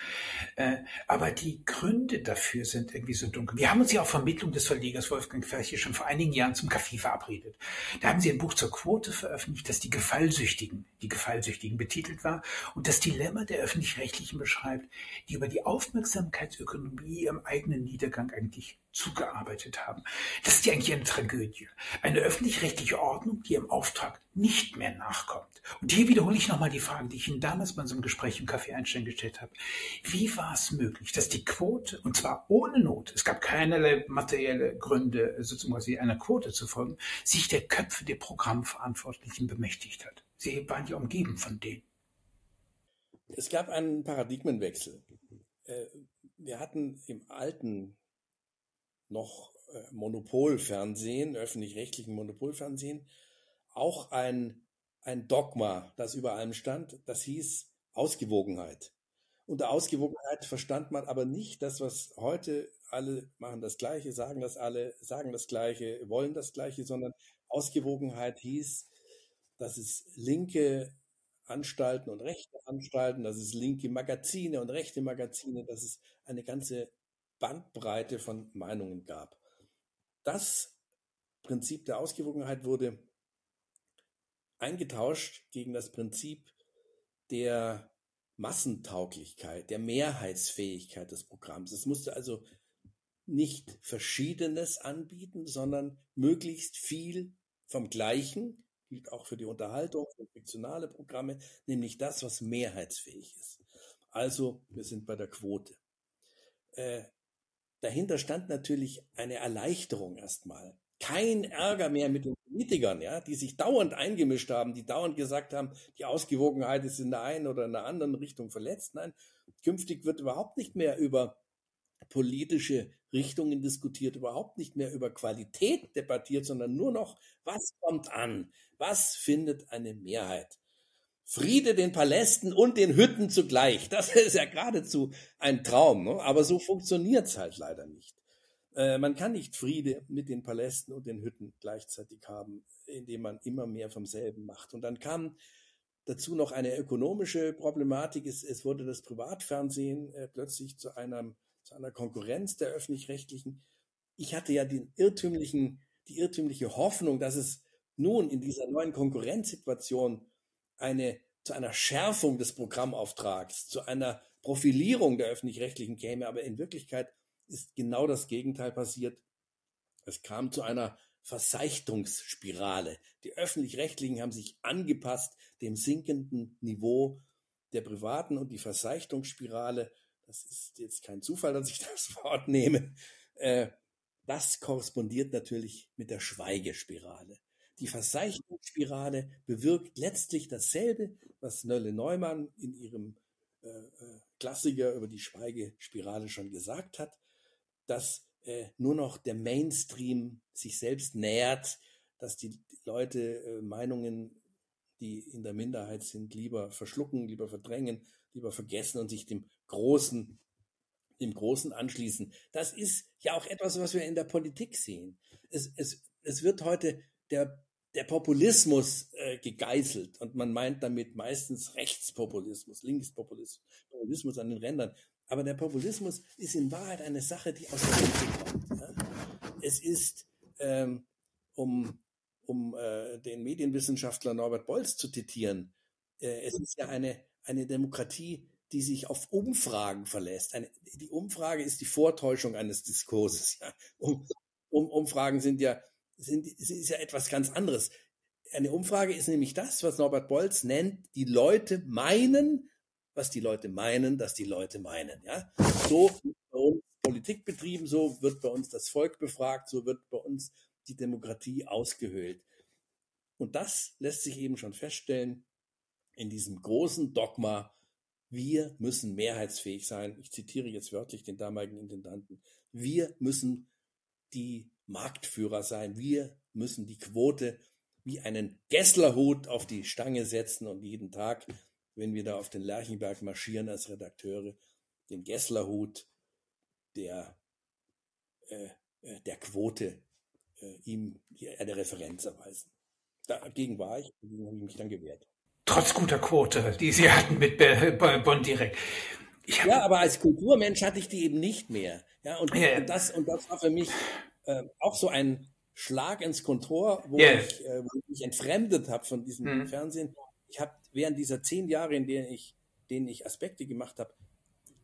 äh, aber die Gründe dafür sind irgendwie so dunkel. Wir haben uns ja auf Vermittlung des Verlegers Wolfgang Ferche schon vor einigen Jahren zum Kaffee verabredet. Da haben sie ein Buch zur Quote veröffentlicht, das die Gefallsüchtigen, die Gefallsüchtigen betitelt war und das Dilemma der Öffentlich-Rechtlichen beschreibt, die über die Aufmerksamkeitsökonomie im eigenen Niedergang eigentlich zugearbeitet haben. Das ist ja eigentlich eine Tragödie. Eine öffentlich-rechtliche Ordnung, die im Auftrag nicht mehr nachkommt. Und hier wiederhole ich nochmal die Frage, die ich Ihnen damals bei unserem Gespräch im Café Einstein gestellt habe. Wie war es möglich, dass die Quote, und zwar ohne Not, es gab keinerlei materielle Gründe, sozusagen einer Quote zu folgen, sich der Köpfe der Programmverantwortlichen bemächtigt hat? Sie waren ja umgeben von denen. Es gab einen Paradigmenwechsel. Äh, wir hatten im alten noch äh, Monopolfernsehen, öffentlich-rechtlichen Monopolfernsehen, auch ein, ein Dogma, das über allem stand, das hieß Ausgewogenheit. Unter Ausgewogenheit verstand man aber nicht das, was heute alle machen das Gleiche, sagen das alle, sagen das Gleiche, wollen das Gleiche, sondern Ausgewogenheit hieß, dass es linke Anstalten und rechte Anstalten, dass es linke Magazine und rechte Magazine, dass es eine ganze Bandbreite von Meinungen gab. Das Prinzip der Ausgewogenheit wurde eingetauscht gegen das Prinzip der Massentauglichkeit, der Mehrheitsfähigkeit des Programms. Es musste also nicht Verschiedenes anbieten, sondern möglichst viel vom Gleichen, gilt auch für die Unterhaltung, für fiktionale Programme, nämlich das, was mehrheitsfähig ist. Also, wir sind bei der Quote. Äh, dahinter stand natürlich eine Erleichterung erstmal. Kein Ärger mehr mit den Politikern, ja, die sich dauernd eingemischt haben, die dauernd gesagt haben, die Ausgewogenheit ist in der einen oder in der anderen Richtung verletzt. Nein, künftig wird überhaupt nicht mehr über politische Richtungen diskutiert, überhaupt nicht mehr über Qualität debattiert, sondern nur noch, was kommt an? Was findet eine Mehrheit? Friede den Palästen und den Hütten zugleich. Das ist ja geradezu ein Traum, ne? aber so funktioniert's halt leider nicht. Äh, man kann nicht Friede mit den Palästen und den Hütten gleichzeitig haben, indem man immer mehr vom selben macht. Und dann kam dazu noch eine ökonomische Problematik. Es, es wurde das Privatfernsehen äh, plötzlich zu, einem, zu einer Konkurrenz der öffentlich-rechtlichen. Ich hatte ja den irrtümlichen, die irrtümliche Hoffnung, dass es nun in dieser neuen Konkurrenzsituation eine, zu einer Schärfung des Programmauftrags, zu einer Profilierung der öffentlich-rechtlichen käme, aber in Wirklichkeit ist genau das Gegenteil passiert. Es kam zu einer Verseichtungsspirale. Die öffentlich-rechtlichen haben sich angepasst dem sinkenden Niveau der privaten und die Verseichtungsspirale, das ist jetzt kein Zufall, dass ich das Wort nehme, äh, das korrespondiert natürlich mit der Schweigespirale. Die Verseichtungsspirale bewirkt letztlich dasselbe, was Nölle Neumann in ihrem äh, äh, Klassiker über die Schweigespirale schon gesagt hat, dass äh, nur noch der Mainstream sich selbst nähert, dass die Leute äh, Meinungen, die in der Minderheit sind, lieber verschlucken, lieber verdrängen, lieber vergessen und sich dem Großen, dem Großen anschließen. Das ist ja auch etwas, was wir in der Politik sehen. Es, es, es wird heute der der Populismus äh, gegeißelt und man meint damit meistens Rechtspopulismus, Linkspopulismus, Populismus an den Rändern. Aber der Populismus ist in Wahrheit eine Sache, die aus der Mitte kommt. Ja? Es ist, ähm, um, um äh, den Medienwissenschaftler Norbert Bolz zu zitieren, äh, es ist ja eine, eine Demokratie, die sich auf Umfragen verlässt. Eine, die Umfrage ist die Vortäuschung eines Diskurses. Ja? Um, um, Umfragen sind ja sind, ist ja etwas ganz anderes. eine Umfrage ist nämlich das, was Norbert Bolz nennt, die Leute meinen, was die Leute meinen, dass die Leute meinen. Ja? So wird bei uns Politik betrieben, so wird bei uns das Volk befragt, so wird bei uns die Demokratie ausgehöhlt. Und das lässt sich eben schon feststellen in diesem großen Dogma, wir müssen mehrheitsfähig sein. Ich zitiere jetzt wörtlich den damaligen Intendanten. Wir müssen die Marktführer sein. Wir müssen die Quote wie einen Gesslerhut auf die Stange setzen und jeden Tag, wenn wir da auf den Lerchenberg marschieren als Redakteure, den Gesslerhut der, äh, äh der Quote äh, ihm eine Referenz erweisen. Dagegen war ich, dagegen habe ich mich dann gewehrt. Trotz guter Quote, die Sie hatten mit Bonn direkt. ja, aber als Kulturmensch hatte ich die eben nicht mehr. Ja, und, ja, und das, und das war für mich äh, auch so ein Schlag ins Kontor, wo, yeah. ich, äh, wo ich mich entfremdet habe von diesem mhm. Fernsehen. Ich habe während dieser zehn Jahre, in denen ich, denen ich Aspekte gemacht habe,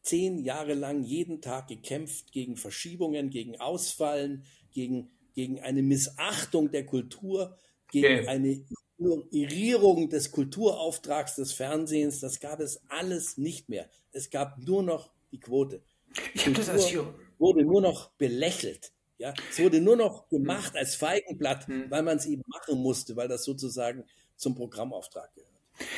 zehn Jahre lang jeden Tag gekämpft gegen Verschiebungen, gegen Ausfallen, gegen, gegen eine Missachtung der Kultur, gegen yeah. eine Ignorierung des Kulturauftrags des Fernsehens. Das gab es alles nicht mehr. Es gab nur noch die Quote. Das als wurde nur noch belächelt. Ja, es wurde nur noch gemacht als Feigenblatt, hm. weil man es eben machen musste, weil das sozusagen zum Programmauftrag gehört.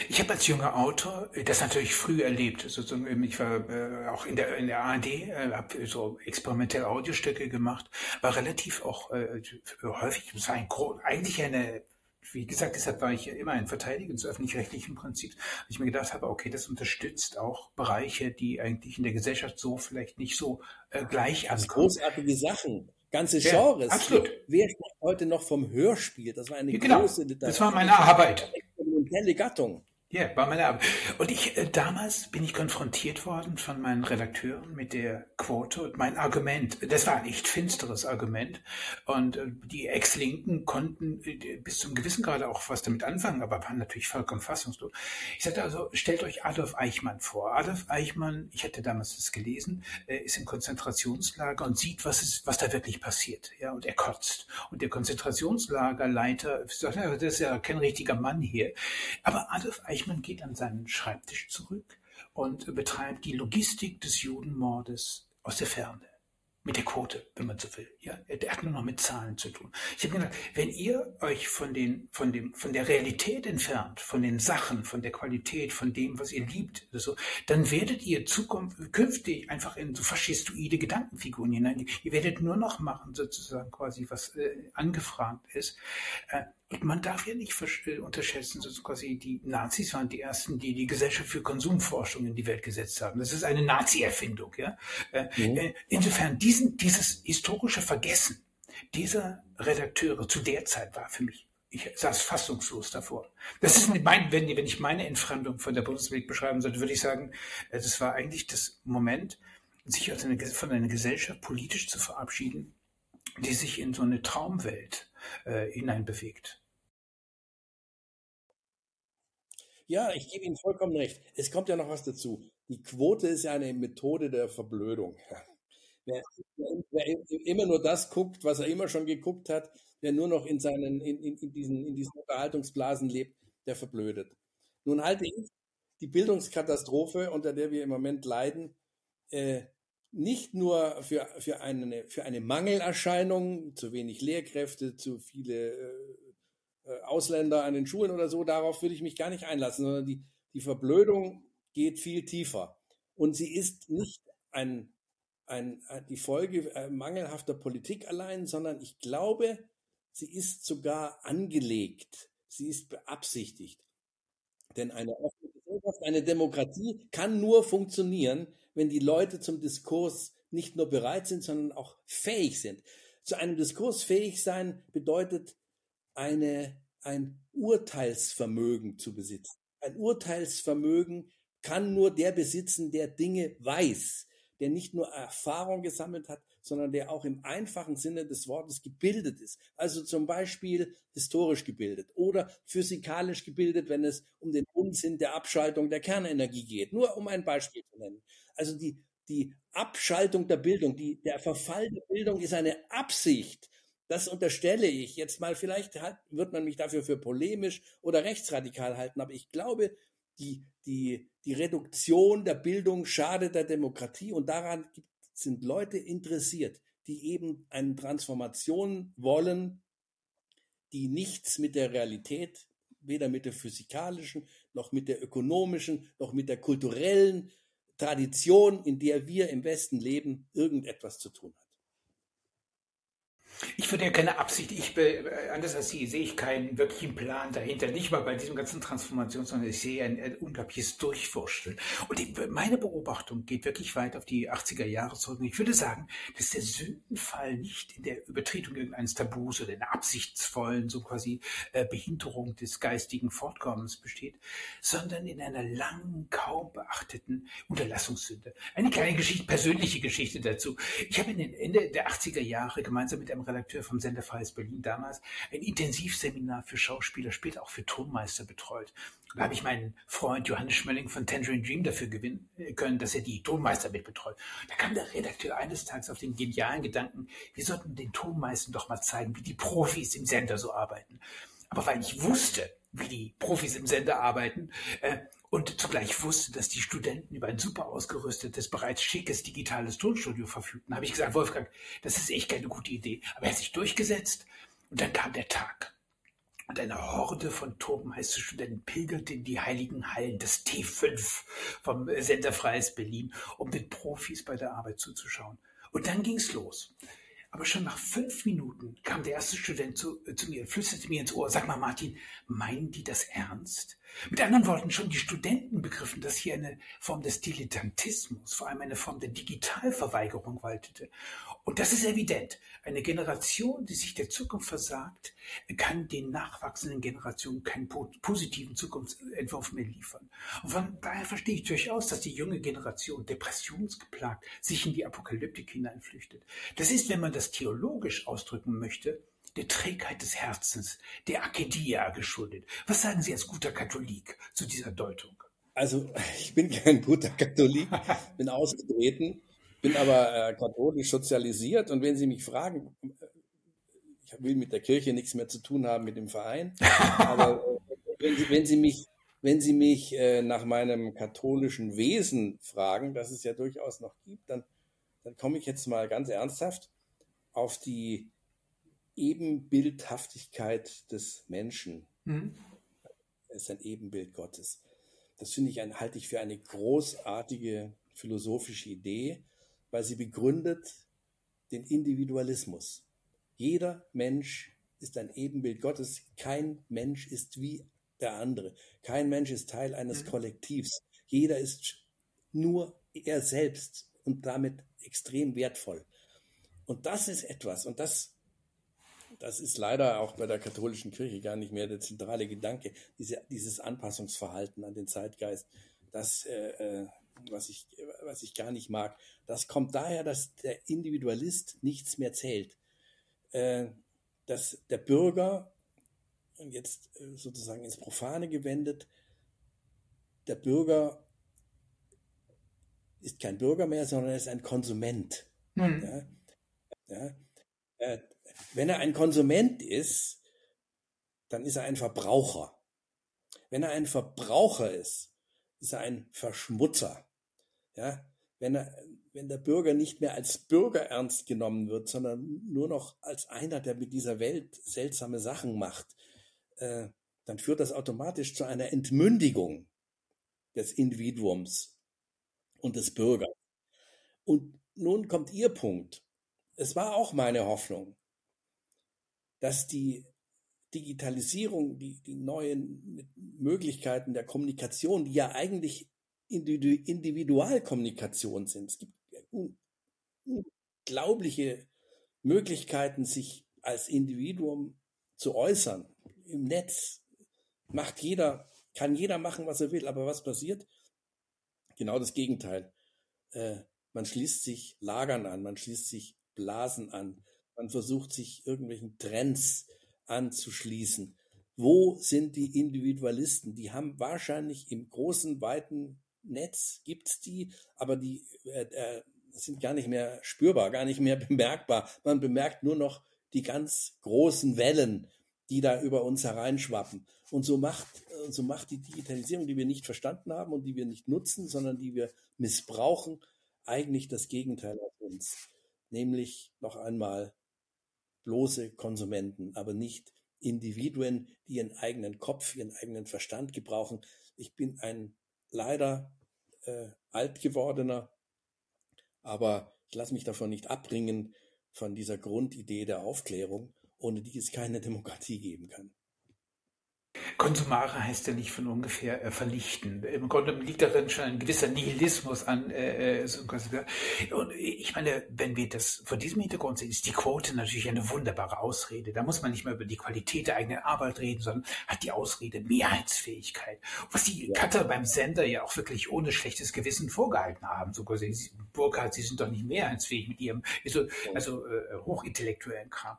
Ich habe als junger Autor das natürlich früh erlebt. Sozusagen, ich war äh, auch in der, in der ARD, äh, habe so experimentell Audiostücke gemacht, war relativ auch äh, häufig, es war ein, eigentlich eine wie gesagt, deshalb war ich ja immer ein Verteidiger des öffentlich-rechtlichen Prinzips, weil ich mir gedacht habe, okay, das unterstützt auch Bereiche, die eigentlich in der Gesellschaft so vielleicht nicht so äh, gleich ankommen. Großartige Sachen ganze Genres. Ja, absolut. Wer spricht heute noch vom Hörspiel? Das war eine ja, genau. große Literatur. Das war meine Arbeit. Experimentelle Gattung. Ja, war meine Arbeit. Und ich, äh, damals bin ich konfrontiert worden von meinen Redakteuren mit der Quote und mein Argument, das war ein echt finsteres Argument. Und äh, die Ex-Linken konnten äh, bis zum gewissen Grade auch was damit anfangen, aber waren natürlich vollkommen fassungslos. Ich sagte also, stellt euch Adolf Eichmann vor. Adolf Eichmann, ich hatte damals das gelesen, äh, ist im Konzentrationslager und sieht, was ist, was da wirklich passiert. Ja, und er kotzt. Und der Konzentrationslagerleiter sagt, das ist ja kein richtiger Mann hier. Aber Adolf Eichmann Eichmann geht an seinen Schreibtisch zurück und betreibt die Logistik des Judenmordes aus der Ferne mit der Quote, wenn man so will. Ja, er hat nur noch mit Zahlen zu tun. Ich habe gedacht, wenn ihr euch von den, von dem, von der Realität entfernt, von den Sachen, von der Qualität, von dem, was ihr liebt, so, dann werdet ihr zukünftig einfach in so faschistoide Gedankenfiguren hinein. Ihr werdet nur noch machen, sozusagen quasi, was äh, angefragt ist. Äh, und man darf ja nicht äh, unterschätzen, so quasi die Nazis waren die ersten, die die Gesellschaft für Konsumforschung in die Welt gesetzt haben. Das ist eine Nazi-Erfindung. Ja? Äh, mhm. Äh, insofern diesen, dieses historische Vergessen dieser Redakteure zu der Zeit war für mich ich saß fassungslos davor. Das ist mein, wenn, wenn ich meine Entfremdung von der Bundesrepublik beschreiben sollte, würde ich sagen, das war eigentlich das Moment, sich aus einer, von einer Gesellschaft politisch zu verabschieden, die sich in so eine Traumwelt äh, hineinbewegt. Ja, ich gebe Ihnen vollkommen recht. Es kommt ja noch was dazu. Die Quote ist ja eine Methode der Verblödung. Wer, wer, immer nur das guckt, was er immer schon geguckt hat, wer nur noch in seinen, in, in, diesen, in diesen Unterhaltungsblasen lebt, der verblödet. Nun halte ich die Bildungskatastrophe, unter der wir im Moment leiden, äh, nicht nur für, für, eine, für eine Mangelerscheinung, zu wenig Lehrkräfte, zu viele äh, Ausländer an den Schulen oder so, darauf würde ich mich gar nicht einlassen, sondern die, die Verblödung geht viel tiefer. Und sie ist nicht ein, ein, die Folge äh, mangelhafter Politik allein, sondern ich glaube, sie ist sogar angelegt. Sie ist beabsichtigt. Denn eine offene Gesellschaft, eine Demokratie kann nur funktionieren, wenn die Leute zum Diskurs nicht nur bereit sind, sondern auch fähig sind. Zu einem Diskurs fähig sein bedeutet eine, ein Urteilsvermögen zu besitzen. Ein Urteilsvermögen kann nur der besitzen, der Dinge weiß, der nicht nur Erfahrung gesammelt hat, sondern der auch im einfachen Sinne des Wortes gebildet ist. Also zum Beispiel historisch gebildet oder physikalisch gebildet, wenn es um den Unsinn der Abschaltung der Kernenergie geht. Nur um ein Beispiel zu nennen. Also die, die Abschaltung der Bildung, die, der Verfall der Bildung ist eine Absicht das unterstelle ich jetzt mal. Vielleicht halt, wird man mich dafür für polemisch oder rechtsradikal halten, aber ich glaube, die, die, die Reduktion der Bildung schadet der Demokratie und daran sind Leute interessiert, die eben eine Transformation wollen, die nichts mit der Realität, weder mit der physikalischen, noch mit der ökonomischen, noch mit der kulturellen Tradition, in der wir im Westen leben, irgendetwas zu tun hat. Ich würde ja keine Absicht, ich be, anders als Sie sehe ich keinen wirklichen Plan dahinter, nicht mal bei diesem ganzen Transformation, sondern ich sehe ein, ein unglaubliches Durchwurschteln. Und die, meine Beobachtung geht wirklich weit auf die 80er Jahre zurück. Und ich würde sagen, dass der Sündenfall nicht in der Übertretung irgendeines Tabus oder in der absichtsvollen, so quasi äh, Behinderung des geistigen Fortkommens besteht, sondern in einer langen, kaum beachteten Unterlassungssünde. Eine kleine Geschichte, persönliche Geschichte dazu. Ich habe in den Ende der 80er Jahre gemeinsam mit einem Redakteur vom Sender Freies Berlin damals, ein Intensivseminar für Schauspieler, später auch für Tonmeister betreut. Da habe ich meinen Freund Johannes Schmölling von Tangerine Dream dafür gewinnen können, dass er die Tonmeister mitbetreut. Da kam der Redakteur eines Tages auf den genialen Gedanken, wir sollten den Tonmeistern doch mal zeigen, wie die Profis im Sender so arbeiten. Aber weil ich wusste, wie die Profis im Sender arbeiten, äh, und zugleich wusste, dass die Studenten über ein super ausgerüstetes, bereits schickes digitales Tonstudio verfügten, habe ich gesagt, Wolfgang, das ist echt keine gute Idee. Aber er hat sich durchgesetzt und dann kam der Tag. Und eine Horde von Turmmeisterstudenten pilgerte in die heiligen Hallen des T5 vom Sender Freies Berlin, um den Profis bei der Arbeit zuzuschauen. Und dann ging's los. Aber schon nach fünf Minuten kam der erste Student zu, äh, zu mir und flüsterte mir ins Ohr, sag mal Martin, meinen die das ernst? Mit anderen Worten, schon die Studenten begriffen, dass hier eine Form des Dilettantismus, vor allem eine Form der Digitalverweigerung waltete. Und das ist evident. Eine Generation, die sich der Zukunft versagt, kann den nachwachsenden Generationen keinen positiven Zukunftsentwurf mehr liefern. Und von daher verstehe ich durchaus, dass die junge Generation depressionsgeplagt sich in die Apokalyptik hineinflüchtet. Das ist, wenn man das theologisch ausdrücken möchte, der Trägheit des Herzens, der Akedia geschuldet. Was sagen Sie als guter Katholik zu dieser Deutung? Also, ich bin kein guter Katholik, bin ausgetreten, bin aber äh, katholisch sozialisiert und wenn Sie mich fragen, äh, ich will mit der Kirche nichts mehr zu tun haben, mit dem Verein, aber wenn Sie, wenn Sie mich, wenn Sie mich äh, nach meinem katholischen Wesen fragen, das es ja durchaus noch gibt, dann, dann komme ich jetzt mal ganz ernsthaft auf die Ebenbildhaftigkeit des Menschen. Mhm. Er ist ein Ebenbild Gottes. Das finde ich, ein, halte ich für eine großartige philosophische Idee, weil sie begründet den Individualismus. Jeder Mensch ist ein Ebenbild Gottes. Kein Mensch ist wie der andere. Kein Mensch ist Teil eines mhm. Kollektivs. Jeder ist nur er selbst und damit extrem wertvoll. Und das ist etwas, und das das ist leider auch bei der katholischen Kirche gar nicht mehr der zentrale Gedanke, diese, dieses Anpassungsverhalten an den Zeitgeist, das, äh, äh, was, ich, was ich gar nicht mag. Das kommt daher, dass der Individualist nichts mehr zählt. Äh, dass der Bürger, und jetzt äh, sozusagen ins Profane gewendet, der Bürger ist kein Bürger mehr, sondern er ist ein Konsument. Mhm. Ja? Ja? Äh, wenn er ein Konsument ist, dann ist er ein Verbraucher. Wenn er ein Verbraucher ist, ist er ein Verschmutzer. Ja, wenn er, wenn der Bürger nicht mehr als Bürger ernst genommen wird, sondern nur noch als einer, der mit dieser Welt seltsame Sachen macht, äh, dann führt das automatisch zu einer Entmündigung des Individuums und des Bürgers. Und nun kommt Ihr Punkt. Es war auch meine Hoffnung, dass die Digitalisierung, die, die neuen Möglichkeiten der Kommunikation, die ja eigentlich Individualkommunikation sind. Es gibt unglaubliche Möglichkeiten, sich als Individuum zu äußern. Im Netz macht jeder, kann jeder machen, was er will. Aber was passiert? Genau das Gegenteil. Äh, man schließt sich Lagern an, man schließt sich Blasen an, man versucht sich irgendwelchen Trends anzuschließen. Wo sind die Individualisten? Die haben wahrscheinlich im großen, weiten Netz gibt's die, aber die äh, äh, sind gar nicht mehr spürbar, gar nicht mehr bemerkbar. Man bemerkt nur noch die ganz großen Wellen, die da über uns hereinschwappen. Und so macht, so macht die Digitalisierung, die wir nicht verstanden haben und die wir nicht nutzen, sondern die wir missbrauchen, eigentlich das Gegenteil aus uns. Nämlich noch einmal bloße Konsumenten, aber nicht Individuen, die ihren eigenen Kopf, ihren eigenen Verstand gebrauchen. Ich bin ein leider äh, alt gewordener, aber ich lasse mich davon nicht abbringen, von dieser Grundidee der Aufklärung, ohne die es keine Demokratie geben kann. Konsumare heißt ja nicht von ungefähr äh, vernichten. Im Grunde liegt darin schon ein gewisser Nihilismus an. Äh, äh und ich meine, wenn wir das vor diesem Hintergrund sehen, ist die Quote natürlich eine wunderbare Ausrede. Da muss man nicht mehr über die Qualität der eigenen Arbeit reden, sondern hat die Ausrede Mehrheitsfähigkeit. Was die ja. Cutter beim Sender ja auch wirklich ohne schlechtes Gewissen vorgehalten haben. So quasi, Burkhardt, sie sind doch nicht mehrheitsfähig mit ihrem also, also äh, hochintellektuellen Kram.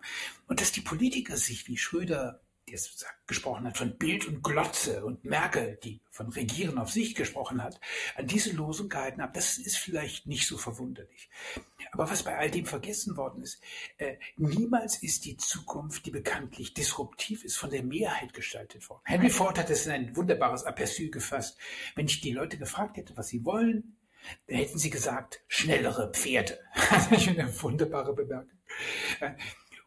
Und dass die Politiker sich wie Schröder die es gesprochen hat, von Bild und Glotze und Merkel, die von Regieren auf sich gesprochen hat, an diese Losung gehalten haben, das ist vielleicht nicht so verwunderlich. Aber was bei all dem vergessen worden ist, äh, niemals ist die Zukunft, die bekanntlich disruptiv ist, von der Mehrheit gestaltet worden. Henry Ford hat es in ein wunderbares Aperçu gefasst. Wenn ich die Leute gefragt hätte, was sie wollen, dann hätten sie gesagt, schnellere Pferde. Das ist eine wunderbare Bemerkung.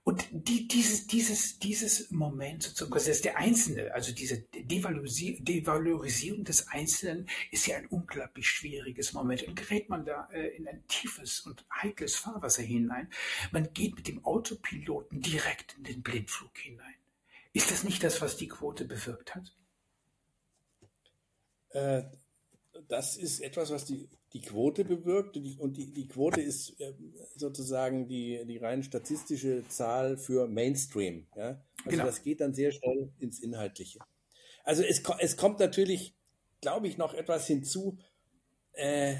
Und die, dieses, dieses, dieses Moment sozusagen, das ist der Einzelne, also diese Devalorisierung des Einzelnen ist ja ein unglaublich schwieriges Moment. Und gerät man da äh, in ein tiefes und heikles Fahrwasser hinein, man geht mit dem Autopiloten direkt in den Blindflug hinein. Ist das nicht das, was die Quote bewirkt hat? Äh, das ist etwas, was die die Quote bewirkt. Und die, die Quote ist ähm, sozusagen die, die rein statistische Zahl für Mainstream. Ja? Also genau. das geht dann sehr schnell ins Inhaltliche. Also es, es kommt natürlich, glaube ich, noch etwas hinzu, äh,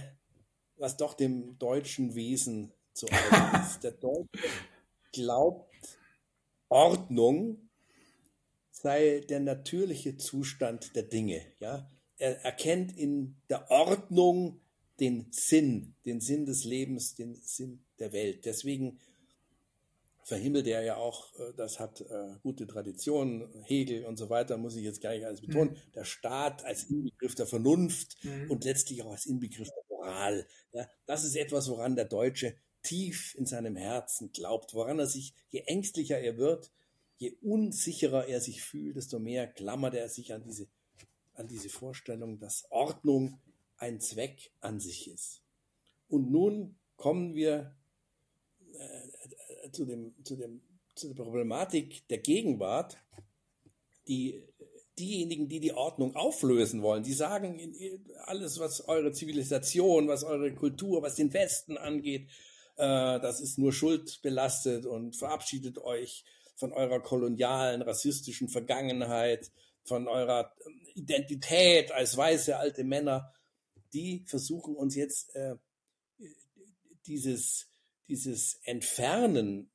was doch dem deutschen Wesen zu eigen ist. Der Deutsche glaubt, Ordnung sei der natürliche Zustand der Dinge. Ja? Er erkennt in der Ordnung den Sinn, den Sinn des Lebens, den Sinn der Welt. Deswegen verhimmelt er ja auch, äh, das hat äh, gute Tradition, Hegel und so weiter, muss ich jetzt gar nicht alles betonen, mhm. der Staat als Inbegriff der Vernunft mhm. und letztlich auch als Inbegriff der Moral. Ja, das ist etwas, woran der Deutsche tief in seinem Herzen glaubt, woran er sich, je ängstlicher er wird, je unsicherer er sich fühlt, desto mehr klammert er sich an diese, an diese Vorstellung, dass Ordnung ein Zweck an sich ist. Und nun kommen wir äh, zu, dem, zu, dem, zu der Problematik der Gegenwart, die diejenigen, die die Ordnung auflösen wollen, die sagen, alles, was eure Zivilisation, was eure Kultur, was den Westen angeht, äh, das ist nur schuldbelastet und verabschiedet euch von eurer kolonialen, rassistischen Vergangenheit, von eurer Identität als weiße alte Männer die versuchen uns jetzt äh, dieses, dieses Entfernen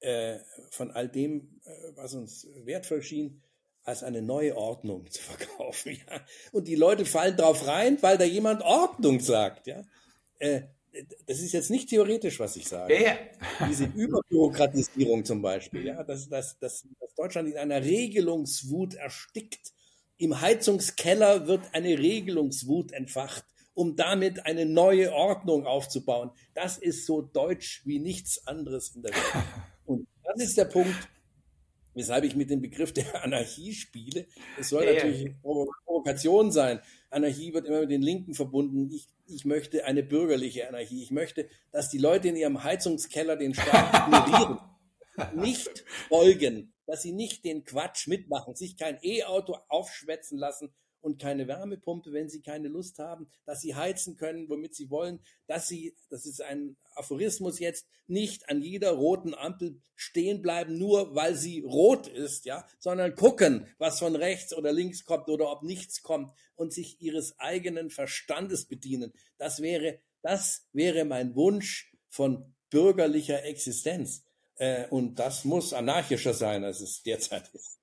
äh, von all dem, äh, was uns wertvoll schien, als eine neue Ordnung zu verkaufen. Ja? Und die Leute fallen drauf rein, weil da jemand Ordnung sagt. Ja? Äh, das ist jetzt nicht theoretisch, was ich sage. Ja, ja. Diese Überbürokratisierung zum Beispiel, ja, dass, dass, dass, dass Deutschland in einer Regelungswut erstickt, im Heizungskeller wird eine Regelungswut entfacht, um damit eine neue Ordnung aufzubauen. Das ist so deutsch wie nichts anderes in der Welt. Und das ist der Punkt, weshalb ich mit dem Begriff der Anarchie spiele. Es soll ja, natürlich eine Provokation sein. Anarchie wird immer mit den Linken verbunden. Ich, ich möchte eine bürgerliche Anarchie. Ich möchte, dass die Leute in ihrem Heizungskeller den Staat ignorieren, nicht folgen, dass sie nicht den Quatsch mitmachen, sich kein E-Auto aufschwätzen lassen und keine Wärmepumpe, wenn sie keine Lust haben, dass sie heizen können, womit sie wollen, dass sie, das ist ein Aphorismus jetzt, nicht an jeder roten Ampel stehen bleiben, nur weil sie rot ist, ja, sondern gucken, was von rechts oder links kommt oder ob nichts kommt und sich ihres eigenen Verstandes bedienen. Das wäre, das wäre mein Wunsch von bürgerlicher Existenz. Äh, und das muss anarchischer sein, als es derzeit ist.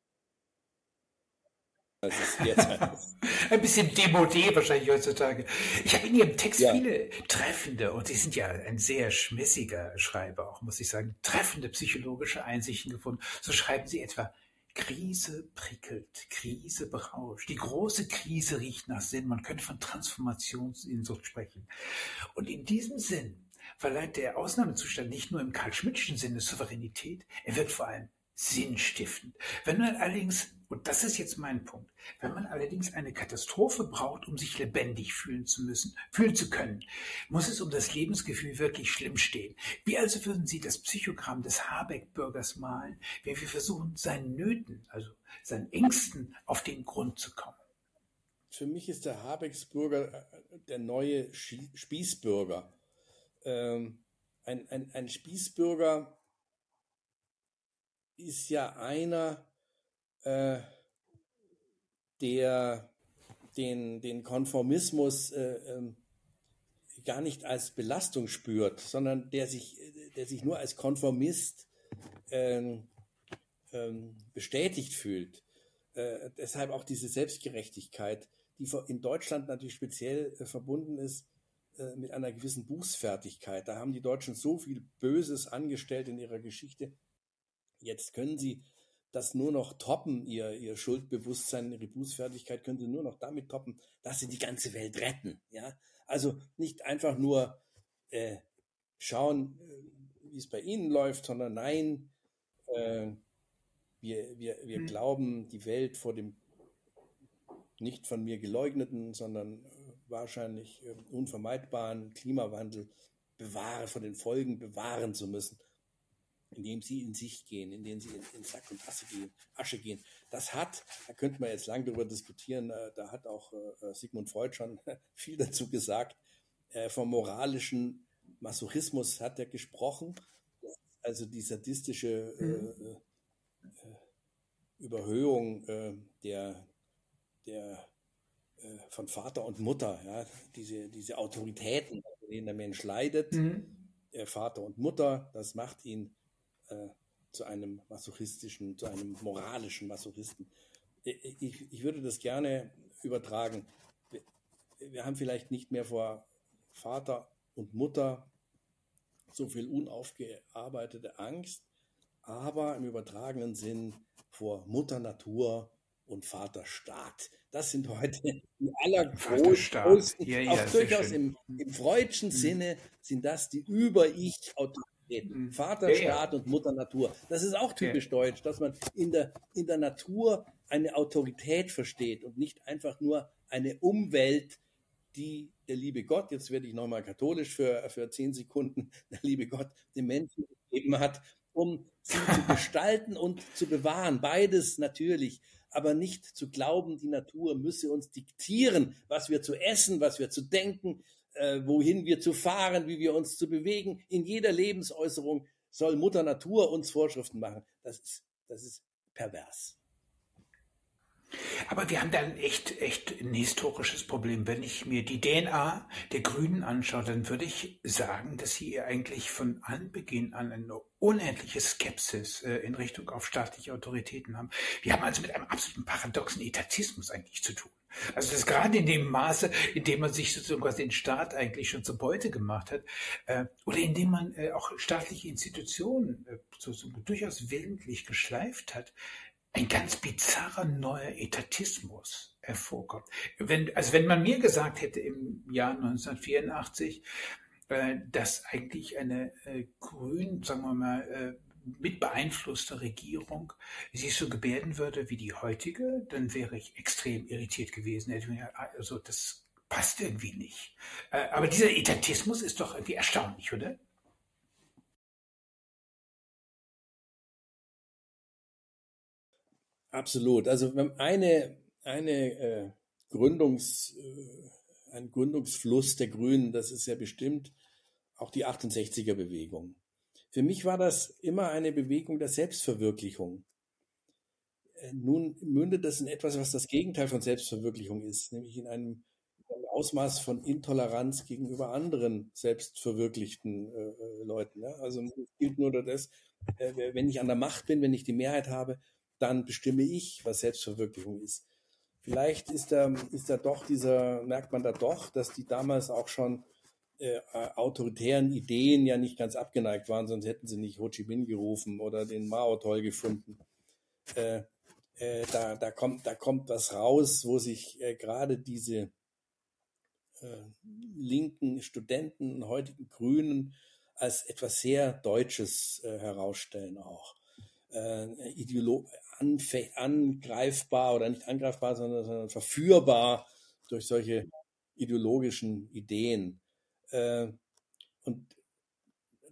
Das ist jetzt ein bisschen demodé wahrscheinlich heutzutage. Ich habe in Ihrem Text ja. viele treffende, und Sie sind ja ein sehr schmissiger Schreiber auch, muss ich sagen, treffende psychologische Einsichten gefunden. So schreiben Sie etwa, Krise prickelt, Krise berauscht. Die große Krise riecht nach Sinn. Man könnte von Transformationssehnsucht sprechen. Und in diesem Sinn verleiht der Ausnahmezustand nicht nur im Karl-Schmidtschen Sinne Souveränität, er wird vor allem sinnstiftend. Wenn man allerdings, und das ist jetzt mein Punkt, wenn man allerdings eine Katastrophe braucht, um sich lebendig fühlen zu müssen, fühlen zu können, muss es um das Lebensgefühl wirklich schlimm stehen. Wie also würden Sie das Psychogramm des Habeck-Bürgers malen, wenn wir versuchen, seinen Nöten, also seinen Ängsten auf den Grund zu kommen? Für mich ist der Habecks-Bürger äh, der neue Spießbürger. Ähm, ein, ein, ein Spießbürger, ist ja einer, äh, der den, den Konformismus äh, ähm, gar nicht als Belastung spürt, sondern der sich, der sich nur als Konformist ähm, ähm, bestätigt fühlt. Äh, deshalb auch diese Selbstgerechtigkeit, die in Deutschland natürlich speziell äh, verbunden ist äh, mit einer gewissen Bußfertigkeit. Da haben die Deutschen so viel Böses angestellt in ihrer Geschichte, Jetzt können sie das nur noch toppen, ihr, ihr Schuldbewusstsein, ihre Bußfertigkeit können sie nur noch damit toppen, dass sie die ganze Welt retten. Ja? Also nicht einfach nur äh, schauen, äh, wie es bei ihnen läuft, sondern nein, äh, wir, wir, wir mhm. glauben, die Welt vor dem nicht von mir geleugneten, sondern wahrscheinlich äh, unvermeidbaren Klimawandel bewahre, von den Folgen bewahren zu müssen indem sie in sich gehen, indem sie in, in Sack und Asche gehen, Asche gehen. Das hat, da könnte man jetzt lang darüber diskutieren, äh, da hat auch äh, Sigmund Freud schon viel dazu gesagt. Äh, vom moralischen Masochismus hat er gesprochen, also die sadistische mhm. Überhöhung der, der von Vater und Mutter, ja, diese, diese Autoritäten, denen der Mensch leidet, mhm. Vater und Mutter, das macht ihn äh, zu einem masochistischen, zu einem moralischen Masochisten. Ich, ich würde das gerne übertragen. Wir, wir haben vielleicht nicht mehr vor Vater und Mutter so viel unaufgearbeitete Angst, aber im übertragenen Sinn vor Mutter Natur und Vater Staat. Das sind heute die allergrößten, ja, ja, auch durchaus im, im freudschen mhm. Sinne sind das die Über-Ich-Autoritäten Mhm. Vater, Staat und Mutter Natur. Das ist auch typisch ja. deutsch, dass man in der, in der Natur eine Autorität versteht und nicht einfach nur eine Umwelt, die der liebe Gott, jetzt werde ich nochmal katholisch für, für zehn Sekunden, der liebe Gott den Menschen gegeben hat, um sie zu gestalten und zu bewahren. Beides natürlich, aber nicht zu glauben, die Natur müsse uns diktieren, was wir zu essen, was wir zu denken, äh, wohin wir zu fahren, wie wir uns zu bewegen. In jeder Lebensäußerung soll Mutter Natur uns Vorschriften machen. Das ist, das ist pervers. Aber wir haben da ein echt, echt ein historisches Problem. Wenn ich mir die DNA der Grünen anschaue, dann würde ich sagen, dass sie eigentlich von Anbeginn an eine unendliche Skepsis äh, in Richtung auf staatliche Autoritäten haben. Wir haben also mit einem absoluten paradoxen Etatismus eigentlich zu tun. Also das gerade in dem Maße, in dem man sich sozusagen den Staat eigentlich schon zur Beute gemacht hat, äh, oder in dem man äh, auch staatliche Institutionen äh, so, so durchaus willentlich geschleift hat, ein ganz bizarrer neuer Etatismus hervorkommt. Wenn, also wenn man mir gesagt hätte im Jahr 1984, äh, dass eigentlich eine äh, grün, sagen wir mal, äh, mit beeinflusster Regierung sich so gebärden würde wie die heutige, dann wäre ich extrem irritiert gewesen. Also das passt irgendwie nicht. Äh, aber dieser Etatismus ist doch irgendwie erstaunlich, oder? Absolut. Also eine, eine äh, Gründungs, äh, ein Gründungsfluss der Grünen, das ist ja bestimmt auch die 68er Bewegung. Für mich war das immer eine Bewegung der Selbstverwirklichung. Äh, nun mündet das in etwas, was das Gegenteil von Selbstverwirklichung ist, nämlich in einem, Ausmaß von Intoleranz gegenüber anderen selbstverwirklichten äh, äh Leuten. Ja? Also gilt nur das, äh, wenn ich an der Macht bin, wenn ich die Mehrheit habe, dann bestimme ich, was Selbstverwirklichung ist. vielleicht ist da, ist da doch dieser, merkt man da doch, dass die damals auch schon äh, autoritären Ideen ja nicht ganz abgeneigt waren, sonst hätten sie nicht Ho Chi Minh gerufen oder den Mao toll gefunden. Äh, äh, da, da, kommt, da kommt was raus, wo sich äh, gerade diese äh, linken Studenten, heutigen Grünen, als etwas sehr Deutsches äh, herausstellen auch. Äh, Ideolo angreifbar oder nicht angreifbar, sondern, sondern verführbar durch solche ideologischen Ideen. Äh, und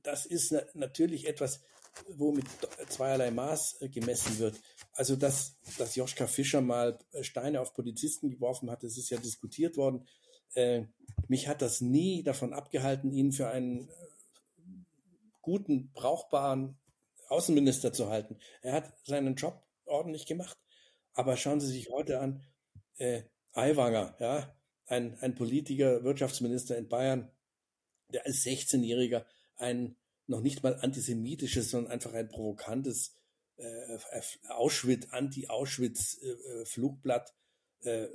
das ist na natürlich etwas, wo mit zweierlei Maß äh, gemessen wird. Also, dass, dass Joschka Fischer mal Steine auf Polizisten geworfen hat, das ist ja diskutiert worden. Äh, mich hat das nie davon abgehalten, ihn für einen guten, brauchbaren Außenminister zu halten. Er hat seinen Job ordentlich gemacht. Aber schauen Sie sich heute an, äh, Aiwanger, ja, ein, ein Politiker, Wirtschaftsminister in Bayern, der als 16-Jähriger ein noch nicht mal antisemitisches, sondern einfach ein provokantes äh, Auschwitz, Anti-Auschwitz-Flugblatt äh, äh,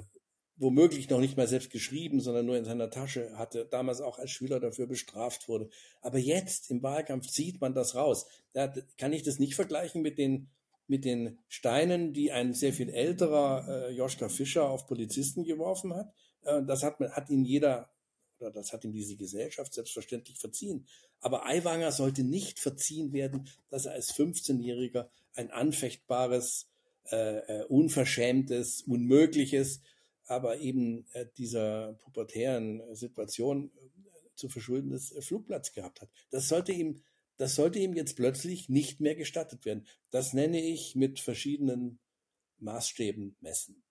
womöglich noch nicht mal selbst geschrieben, sondern nur in seiner Tasche hatte, damals auch als Schüler dafür bestraft wurde. Aber jetzt im Wahlkampf zieht man das raus. Da kann ich das nicht vergleichen mit den, mit den Steinen, die ein sehr viel älterer äh, Joschka Fischer auf Polizisten geworfen hat. Äh, das hat, hat ihn jeder, oder das hat ihm diese Gesellschaft selbstverständlich verziehen. Aber Aiwanger sollte nicht verziehen werden, dass er als 15-Jähriger ein anfechtbares, äh, äh, unverschämtes, unmögliches, aber eben äh, dieser pubertären äh, Situation äh, zu verschuldendes Flugplatz gehabt hat. Das sollte ihm, das sollte ihm jetzt plötzlich nicht mehr gestattet werden. Das nenne ich mit verschiedenen Maßstäben messen.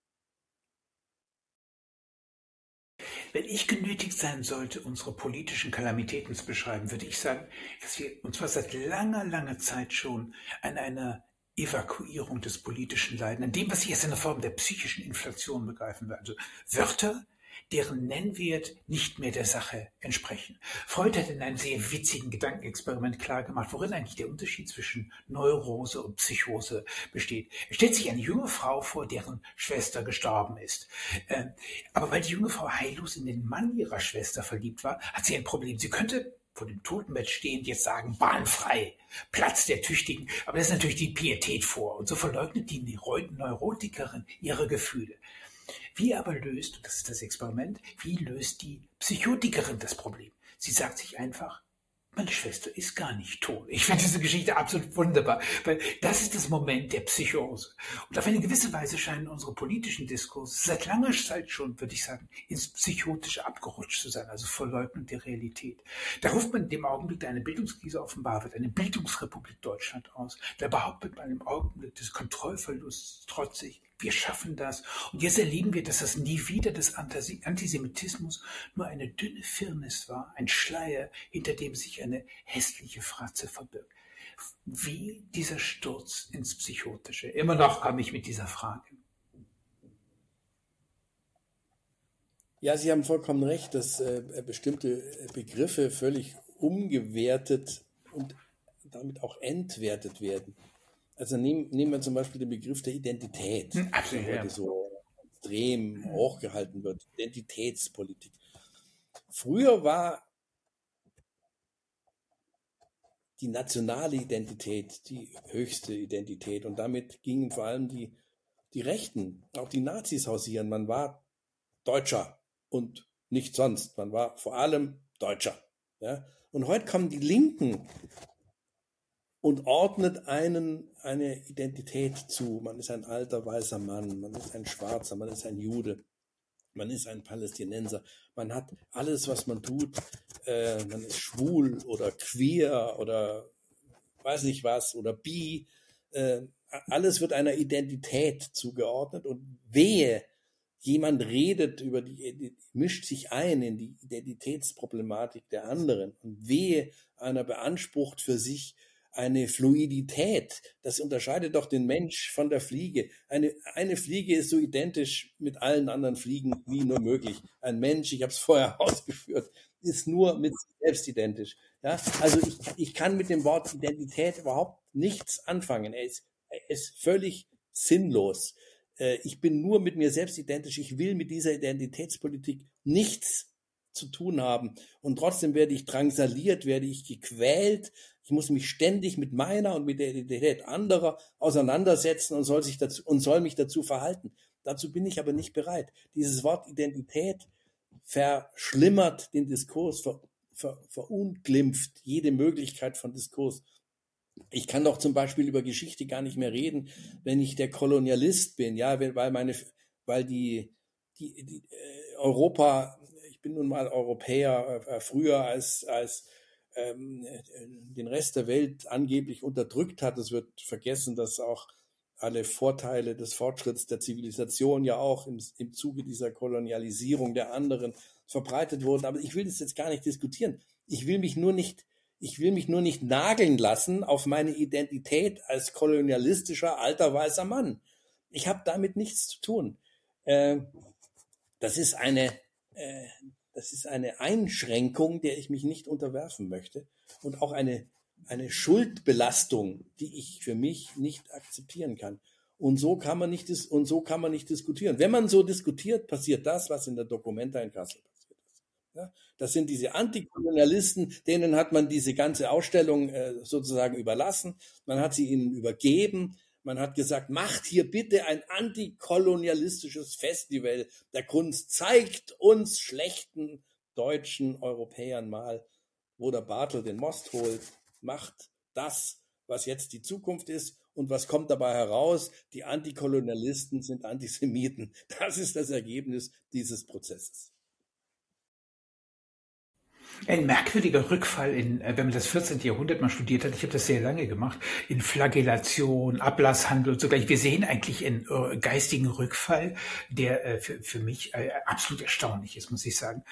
Wenn ich genötigt sein sollte, unsere politischen Kalamitäten zu beschreiben, würde ich sagen, dass wir, und zwar seit langer, langer Zeit schon, an einer Evakuierung des politischen Leiden, an dem, was ich jetzt in der Form der psychischen Inflation begreifen will. Also Wörter, deren Nennwert nicht mehr der Sache entsprechen. Freud hat in einem sehr witzigen Gedankenexperiment klargemacht, worin eigentlich der Unterschied zwischen Neurose und Psychose besteht. Er stellt sich eine junge Frau vor, deren Schwester gestorben ist. Ähm, aber weil die junge Frau heillos in den Mann ihrer Schwester verliebt war, hat sie ein Problem. Sie könnte vor dem Totenbett stehend jetzt sagen, bahnfrei, Platz der Tüchtigen. Aber das ist natürlich die Pietät vor. Und so verleugnet die Neurotikerin ihre Gefühle. Wie aber löst, und das ist das Experiment, wie löst die Psychotikerin das Problem? Sie sagt sich einfach, meine Schwester ist gar nicht tot. Ich finde diese Geschichte absolut wunderbar, weil das ist das Moment der Psychose. Und auf eine gewisse Weise scheinen unsere politischen Diskurse seit langer Zeit schon, würde ich sagen, ins Psychotische abgerutscht zu sein, also Verleugnung der Realität. Da ruft man in dem Augenblick, da eine Bildungskrise offenbar wird, eine Bildungsrepublik Deutschland aus. Da behauptet man im Augenblick des Kontrollverlusts trotzig, wir schaffen das. Und jetzt erleben wir, dass das nie wieder des Antisemitismus nur eine dünne Firnis war, ein Schleier, hinter dem sich eine hässliche Fratze verbirgt. Wie dieser Sturz ins Psychotische. Immer noch komme ich mit dieser Frage. Ja, Sie haben vollkommen recht, dass äh, bestimmte Begriffe völlig umgewertet und damit auch entwertet werden. Also nehmen, nehmen wir zum Beispiel den Begriff der Identität, hm, Absolut, der heute so extrem hochgehalten wird. Identitätspolitik. Früher war die nationale Identität die höchste Identität und damit gingen vor allem die, die Rechten, auch die Nazis hausieren. Man war Deutscher und nicht sonst. Man war vor allem Deutscher. Ja? Und heute kommen die Linken und ordnet einen eine Identität zu. Man ist ein alter weißer Mann, man ist ein Schwarzer, man ist ein Jude, man ist ein Palästinenser. Man hat alles, was man tut. Äh, man ist schwul oder queer oder weiß nicht was oder bi. Äh, alles wird einer Identität zugeordnet und wehe, jemand redet über die, mischt sich ein in die Identitätsproblematik der anderen und wehe, einer beansprucht für sich eine Fluidität. Das unterscheidet doch den Mensch von der Fliege. Eine, eine Fliege ist so identisch mit allen anderen Fliegen wie nur möglich. Ein Mensch, ich habe es vorher ausgeführt, ist nur mit sich selbst identisch. Ja? Also ich, ich kann mit dem Wort Identität überhaupt nichts anfangen. Er ist, er ist völlig sinnlos. Äh, ich bin nur mit mir selbst identisch. Ich will mit dieser Identitätspolitik nichts zu tun haben. Und trotzdem werde ich drangsaliert, werde ich gequält. Ich muss mich ständig mit meiner und mit der Identität anderer auseinandersetzen und soll sich dazu, und soll mich dazu verhalten. Dazu bin ich aber nicht bereit. Dieses Wort Identität verschlimmert den Diskurs, ver, ver, verunglimpft jede Möglichkeit von Diskurs. Ich kann doch zum Beispiel über Geschichte gar nicht mehr reden, wenn ich der Kolonialist bin, ja, weil meine, weil die, die, die äh, Europa, ich bin nun mal Europäer, äh, früher als, als ähm, den Rest der Welt angeblich unterdrückt hat. Es wird vergessen, dass auch alle Vorteile des Fortschritts der Zivilisation ja auch im, im Zuge dieser Kolonialisierung der anderen verbreitet wurden. Aber ich will das jetzt gar nicht diskutieren. Ich will mich nur nicht, ich will mich nur nicht nageln lassen auf meine Identität als kolonialistischer alter weißer Mann. Ich habe damit nichts zu tun. Äh, das ist eine, äh, das ist eine Einschränkung, der ich mich nicht unterwerfen möchte und auch eine, eine Schuldbelastung, die ich für mich nicht akzeptieren kann. Und so kann man nicht, und so kann man nicht diskutieren. Wenn man so diskutiert, passiert das, was in der Dokumenta in Kassel passiert. Ja, das sind diese Antikolonialisten, denen hat man diese ganze Ausstellung äh, sozusagen überlassen. Man hat sie ihnen übergeben. Man hat gesagt, macht hier bitte ein antikolonialistisches Festival der Kunst. Zeigt uns schlechten deutschen Europäern mal, wo der Bartel den Most holt. Macht das, was jetzt die Zukunft ist. Und was kommt dabei heraus? Die Antikolonialisten sind Antisemiten. Das ist das Ergebnis dieses Prozesses. Ein merkwürdiger Rückfall in, äh, wenn man das 14. Jahrhundert mal studiert hat, ich habe das sehr lange gemacht, in Flagellation, Ablasshandel und so gleich. Wir sehen eigentlich einen äh, geistigen Rückfall, der äh, für, für mich äh, absolut erstaunlich ist, muss ich sagen.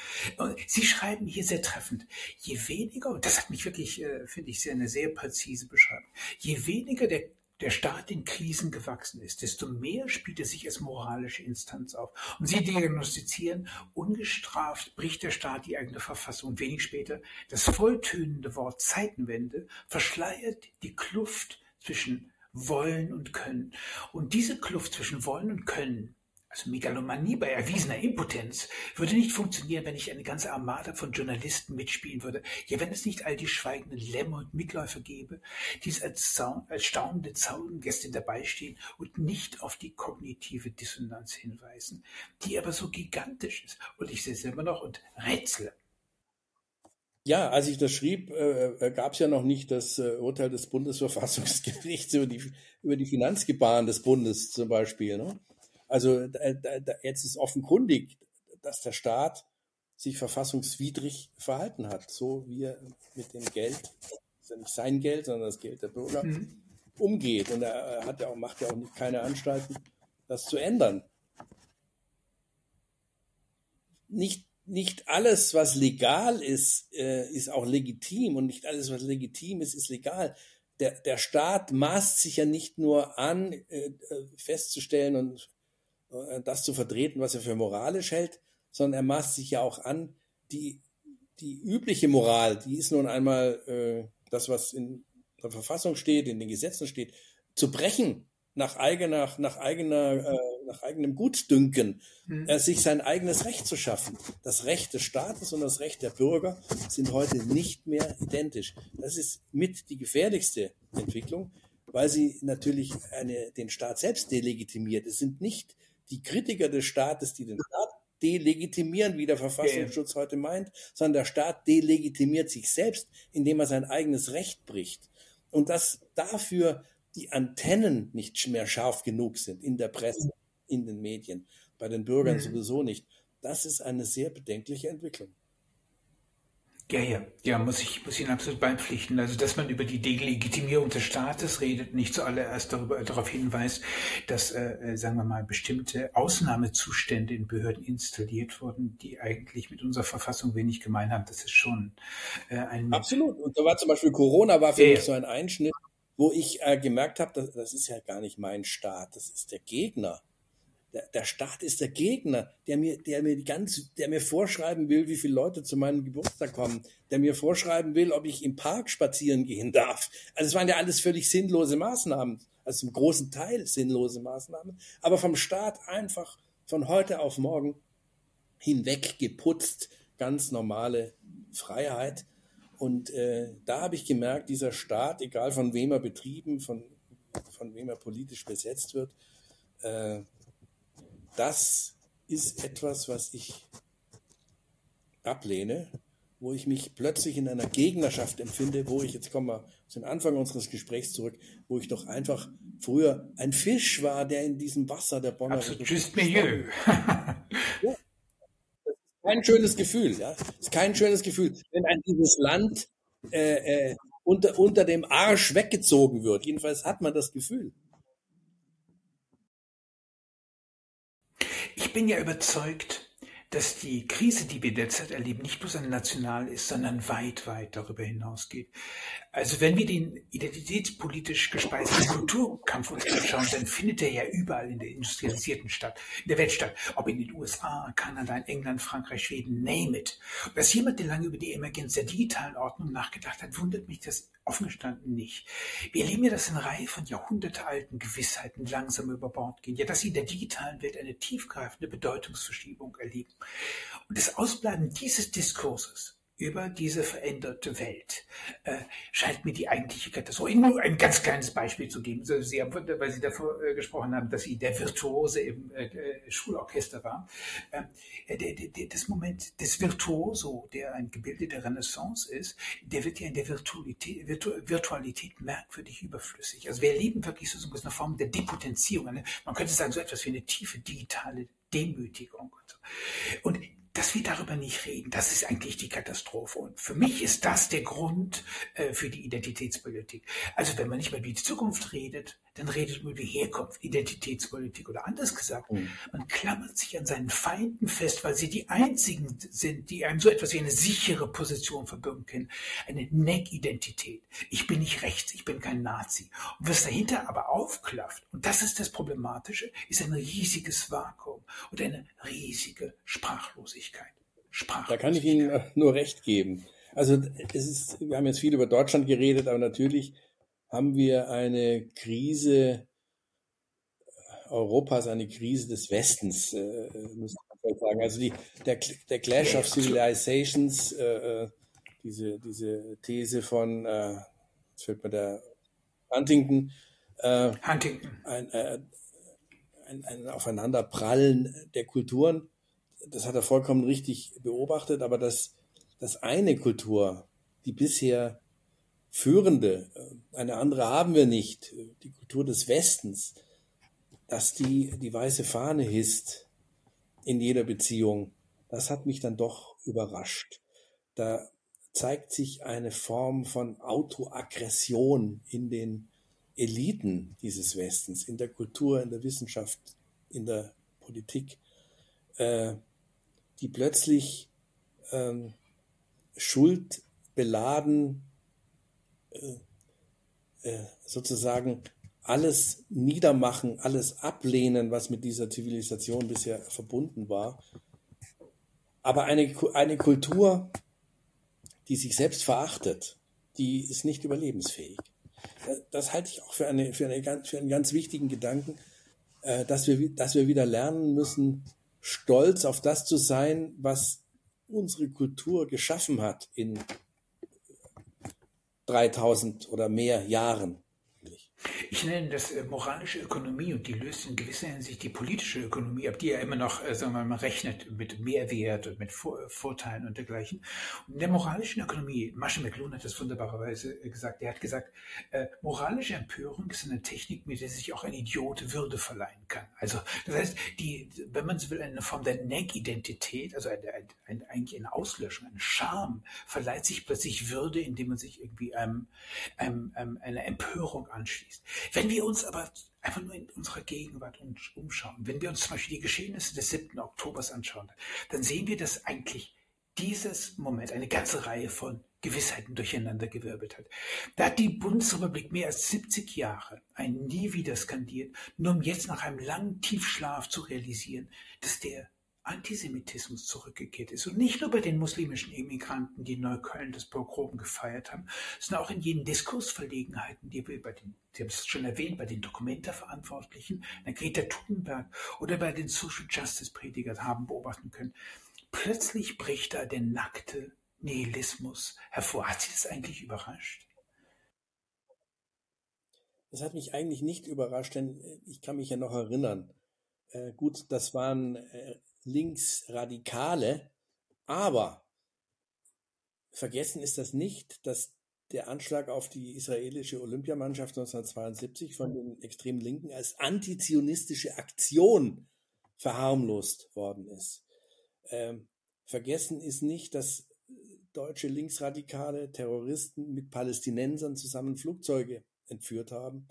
Sie schreiben hier sehr treffend, je weniger, und das hat mich wirklich, äh, finde ich, sehr eine sehr präzise Beschreibung, je weniger der der Staat in Krisen gewachsen ist, desto mehr spielt er sich als moralische Instanz auf. Und Sie diagnostizieren, ungestraft bricht der Staat die eigene Verfassung. Wenig später das volltönende Wort Zeitenwende verschleiert die Kluft zwischen Wollen und Können. Und diese Kluft zwischen Wollen und Können also Megalomanie bei erwiesener Impotenz würde nicht funktionieren, wenn nicht eine ganze Armada von Journalisten mitspielen würde. Ja, wenn es nicht all die schweigenden Lämmer und Mitläufer gäbe, die als, Zaun, als staunende Zaungäste dabei stehen und nicht auf die kognitive Dissonanz hinweisen, die aber so gigantisch ist. Und ich sehe es immer noch und rätsle. Ja, als ich das schrieb, äh, äh gab es ja noch nicht das äh, Urteil des Bundesverfassungsgerichts über die, über die Finanzgebaren des Bundes zum Beispiel. Ne? Also jetzt ist offenkundig, dass der Staat sich verfassungswidrig verhalten hat, so wie er mit dem Geld, das ist ja nicht sein Geld, sondern das Geld der Bürger, mhm. umgeht. Und er hat ja auch, macht ja auch nicht, keine Anstalten, das zu ändern. Nicht, nicht alles, was legal ist, äh, ist auch legitim und nicht alles, was legitim ist, ist legal. Der, der Staat maßt sich ja nicht nur an, äh, äh festzustellen und das zu vertreten, was er für moralisch hält, sondern er maßt sich ja auch an, die, die übliche Moral, die ist nun einmal äh, das, was in der Verfassung steht, in den Gesetzen steht, zu brechen nach eigener, nach eigener, äh, nach eigenem Gutdünken, mhm. äh, sich sein eigenes Recht zu schaffen. Das Recht des Staates und das Recht der Bürger sind heute nicht mehr identisch. Das ist mit die gefährlichste Entwicklung, weil sie natürlich eine, den Staat selbst delegitimiert. Es sind nicht die Kritiker des Staates, die den Staat delegitimieren, wie der Verfassungsschutz heute meint, sondern der Staat delegitimiert sich selbst, indem er sein eigenes Recht bricht. Und dass dafür die Antennen nicht mehr scharf genug sind in der Presse, in den Medien, bei den Bürgern mhm. sowieso nicht, das ist eine sehr bedenkliche Entwicklung. Ja, ja, ja, muss ich, muss Ihnen absolut beipflichten. Also, dass man über die Delegitimierung des Staates redet, nicht zuallererst darüber, darauf hinweist, dass, äh, äh, sagen wir mal, bestimmte Ausnahmezustände in Behörden installiert wurden, die eigentlich mit unserer Verfassung wenig gemein haben. Das ist schon äh, ein... Absolut. Und da war zum Beispiel Corona war für ja, mich so ein Einschnitt, wo ich äh, gemerkt habe, das, das ist ja gar nicht mein Staat, das ist der Gegner. Der, der Staat ist der Gegner, der mir, der mir ganz, der mir vorschreiben will, wie viele Leute zu meinem Geburtstag kommen, der mir vorschreiben will, ob ich im Park spazieren gehen darf. Also es waren ja alles völlig sinnlose Maßnahmen, also zum großen Teil sinnlose Maßnahmen, aber vom Staat einfach von heute auf morgen hinweg geputzt, ganz normale Freiheit. Und äh, da habe ich gemerkt, dieser Staat, egal von wem er betrieben, von, von wem er politisch besetzt wird, äh, das ist etwas, was ich ablehne, wo ich mich plötzlich in einer Gegnerschaft empfinde, wo ich, jetzt kommen wir zum Anfang unseres Gesprächs zurück, wo ich doch einfach früher ein Fisch war, der in diesem Wasser der Bonner... Absolut, just milieu. ja, das ist kein schönes Gefühl, ja. Das ist kein schönes Gefühl, wenn ein dieses Land äh, äh, unter, unter dem Arsch weggezogen wird. Jedenfalls hat man das Gefühl. Bin ja überzeugt, dass die Krise, die wir derzeit erleben, nicht bloß eine national ist, sondern weit, weit darüber hinausgeht. Also wenn wir den identitätspolitisch gespeisten Kulturkampf uns anschauen, dann findet er ja überall in der industrialisierten Stadt, in der Welt statt. Ob in den USA, Kanada, in England, Frankreich, Schweden, name it. Dass jemand, der lange über die Emergenz der digitalen Ordnung nachgedacht hat, wundert mich das offen gestanden nicht. Wir erleben ja, dass eine Reihe von jahrhundertealten Gewissheiten langsam über Bord gehen. Ja, dass sie in der digitalen Welt eine tiefgreifende Bedeutungsverschiebung erleben. Und das Ausbleiben dieses Diskurses über diese veränderte Welt äh, scheint mir die eigentliche Katastrophe. Nur ein ganz kleines Beispiel zu geben. Sie haben, weil Sie davor äh, gesprochen haben, dass Sie der Virtuose im äh, äh Schulorchester war. Ähm, äh, der, der, das Moment des Virtuoso, der ein Gebilde der Renaissance ist, der wird ja in der Virtualität, Virtu Virtualität merkwürdig überflüssig. Also wir erleben wirklich so, eine Form der Depotenzierung. Man könnte sagen, so etwas wie eine tiefe digitale Demütigung. Und, dass wir darüber nicht reden, das ist eigentlich die Katastrophe. Und für mich ist das der Grund äh, für die Identitätspolitik. Also wenn man nicht mehr über die Zukunft redet, dann redet man über die Herkunft, Identitätspolitik oder anders gesagt, mhm. man klammert sich an seinen Feinden fest, weil sie die einzigen sind, die einem so etwas wie eine sichere Position verbürgen können. Eine Neck-Identität. Ich bin nicht rechts, ich bin kein Nazi. Und was dahinter aber aufklafft, und das ist das Problematische, ist ein riesiges Vakuum und eine riesige Sprachlosigkeit. Sprachlosigkeit. Da kann ich Ihnen nur recht geben. Also es ist, wir haben jetzt viel über Deutschland geredet, aber natürlich haben wir eine Krise Europas, eine Krise des Westens, äh, muss man sagen. Also die, der, der Clash of Civilizations, äh, äh, diese, diese These von, äh, jetzt fällt mir der Huntington, äh, Huntington. Ein, äh, ein, ein Aufeinanderprallen der Kulturen, das hat er vollkommen richtig beobachtet, aber dass, dass eine Kultur, die bisher führende, äh, eine andere haben wir nicht, die Kultur des Westens, dass die die weiße Fahne hisst in jeder Beziehung, das hat mich dann doch überrascht. Da zeigt sich eine Form von Autoaggression in den Eliten dieses Westens, in der Kultur, in der Wissenschaft, in der Politik, äh, die plötzlich ähm, schuldbeladen äh, äh, sozusagen alles niedermachen, alles ablehnen, was mit dieser Zivilisation bisher verbunden war. Aber eine, eine Kultur, die sich selbst verachtet, die ist nicht überlebensfähig. Äh, das halte ich auch für, eine, für, eine, für einen ganz wichtigen Gedanken, dass wir, dass wir wieder lernen müssen, stolz auf das zu sein, was unsere Kultur geschaffen hat in 3000 oder mehr Jahren. Ich nenne das äh, moralische Ökonomie und die löst in gewisser Hinsicht die politische Ökonomie ab, die ja immer noch, äh, sagen wir mal, rechnet mit Mehrwert und mit Vor Vorteilen und dergleichen. Und in der moralischen Ökonomie, Masche McLuhan hat das wunderbarerweise äh, gesagt, er hat gesagt, äh, moralische Empörung ist eine Technik, mit der sich auch ein Idiot Würde verleihen kann. Also das heißt, die, wenn man so will, eine Form der Neg-Identität, also eine, eine, eigentlich eine Auslöschung, eine Scham, verleiht sich plötzlich Würde, indem man sich irgendwie einem, einem, einem, einer Empörung anschließt ist. Wenn wir uns aber einfach nur in unserer Gegenwart umschauen, wenn wir uns zum Beispiel die Geschehnisse des 7. Oktobers anschauen, dann sehen wir, dass eigentlich dieses Moment eine ganze Reihe von Gewissheiten durcheinandergewirbelt hat. Da hat die Bundesrepublik mehr als 70 Jahre ein Nie wieder skandiert, nur um jetzt nach einem langen Tiefschlaf zu realisieren, dass der Antisemitismus zurückgekehrt ist. Und nicht nur bei den muslimischen Immigranten, die in Neukölln das Pogrom gefeiert haben, sondern auch in jenen Diskursverlegenheiten, die wir bei den, Sie haben es schon erwähnt, bei den Dokumenta-Verantwortlichen, Greta Thunberg oder bei den Social Justice Predigern haben beobachten können. Plötzlich bricht da der nackte Nihilismus hervor. Hat Sie das eigentlich überrascht? Das hat mich eigentlich nicht überrascht, denn äh, ich kann mich ja noch erinnern. Äh, gut, das waren äh, Linksradikale, aber vergessen ist das nicht, dass der Anschlag auf die israelische Olympiamannschaft 1972 von den extrem Linken als antizionistische Aktion verharmlost worden ist. Ähm, vergessen ist nicht, dass deutsche linksradikale Terroristen mit Palästinensern zusammen Flugzeuge entführt haben,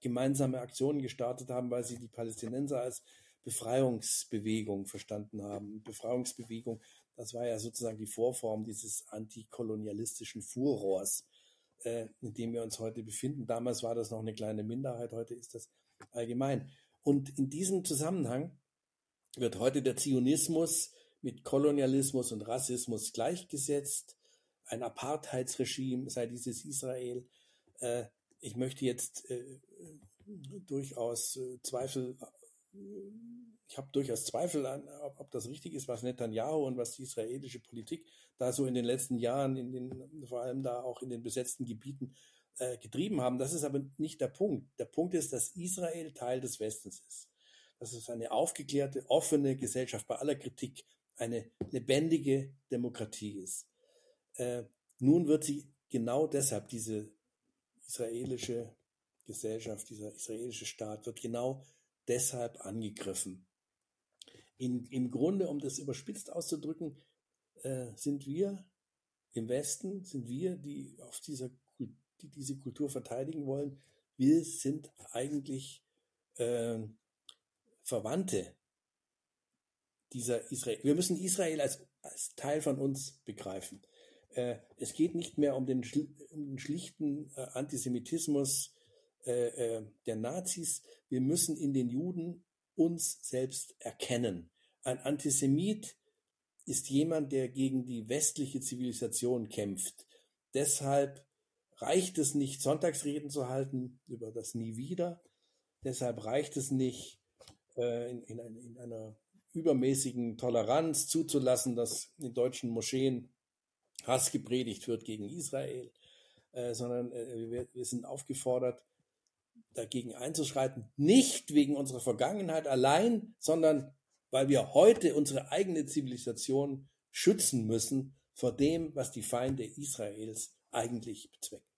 gemeinsame Aktionen gestartet haben, weil sie die Palästinenser als Befreiungsbewegung verstanden haben. Befreiungsbewegung, das war ja sozusagen die Vorform dieses antikolonialistischen Furrohrs, äh, in dem wir uns heute befinden. Damals war das noch eine kleine Minderheit, heute ist das allgemein. Und in diesem Zusammenhang wird heute der Zionismus mit Kolonialismus und Rassismus gleichgesetzt. Ein Apartheidsregime sei dieses Israel. Äh, ich möchte jetzt äh, durchaus äh, Zweifel ich habe durchaus Zweifel an, ob, ob, das richtig ist, was Netanyahu und was die israelische Politik da so in den letzten Jahren, in den, vor allem da auch in den besetzten Gebieten äh, getrieben haben. Das ist aber nicht der Punkt. Der Punkt ist, dass Israel Teil des Westens ist. Dass es eine aufgeklärte, offene Gesellschaft bei aller Kritik, eine lebendige Demokratie ist. Äh, nun wird sie genau deshalb, diese israelische Gesellschaft, dieser israelische Staat, wird genau deshalb angegriffen. In, Im Grunde, um das überspitzt auszudrücken, äh, sind wir im Westen, sind wir, die auf dieser die diese Kultur verteidigen wollen, wir sind eigentlich äh, Verwandte dieser Israel. Wir müssen Israel als, als Teil von uns begreifen. Äh, es geht nicht mehr um den, um den schlichten äh, Antisemitismus äh, der Nazis, wir müssen in den Juden uns selbst erkennen. Ein Antisemit ist jemand, der gegen die westliche Zivilisation kämpft. Deshalb reicht es nicht, Sonntagsreden zu halten über das Nie wieder. Deshalb reicht es nicht, äh, in, in, in einer übermäßigen Toleranz zuzulassen, dass in deutschen Moscheen Hass gepredigt wird gegen Israel, äh, sondern äh, wir, sind aufgefordert, dagegen einzuschreiten, nicht wegen unserer Vergangenheit allein, sondern weil wir heute unsere eigene Zivilisation schützen müssen vor dem, was die Feinde Israels eigentlich bezwecken.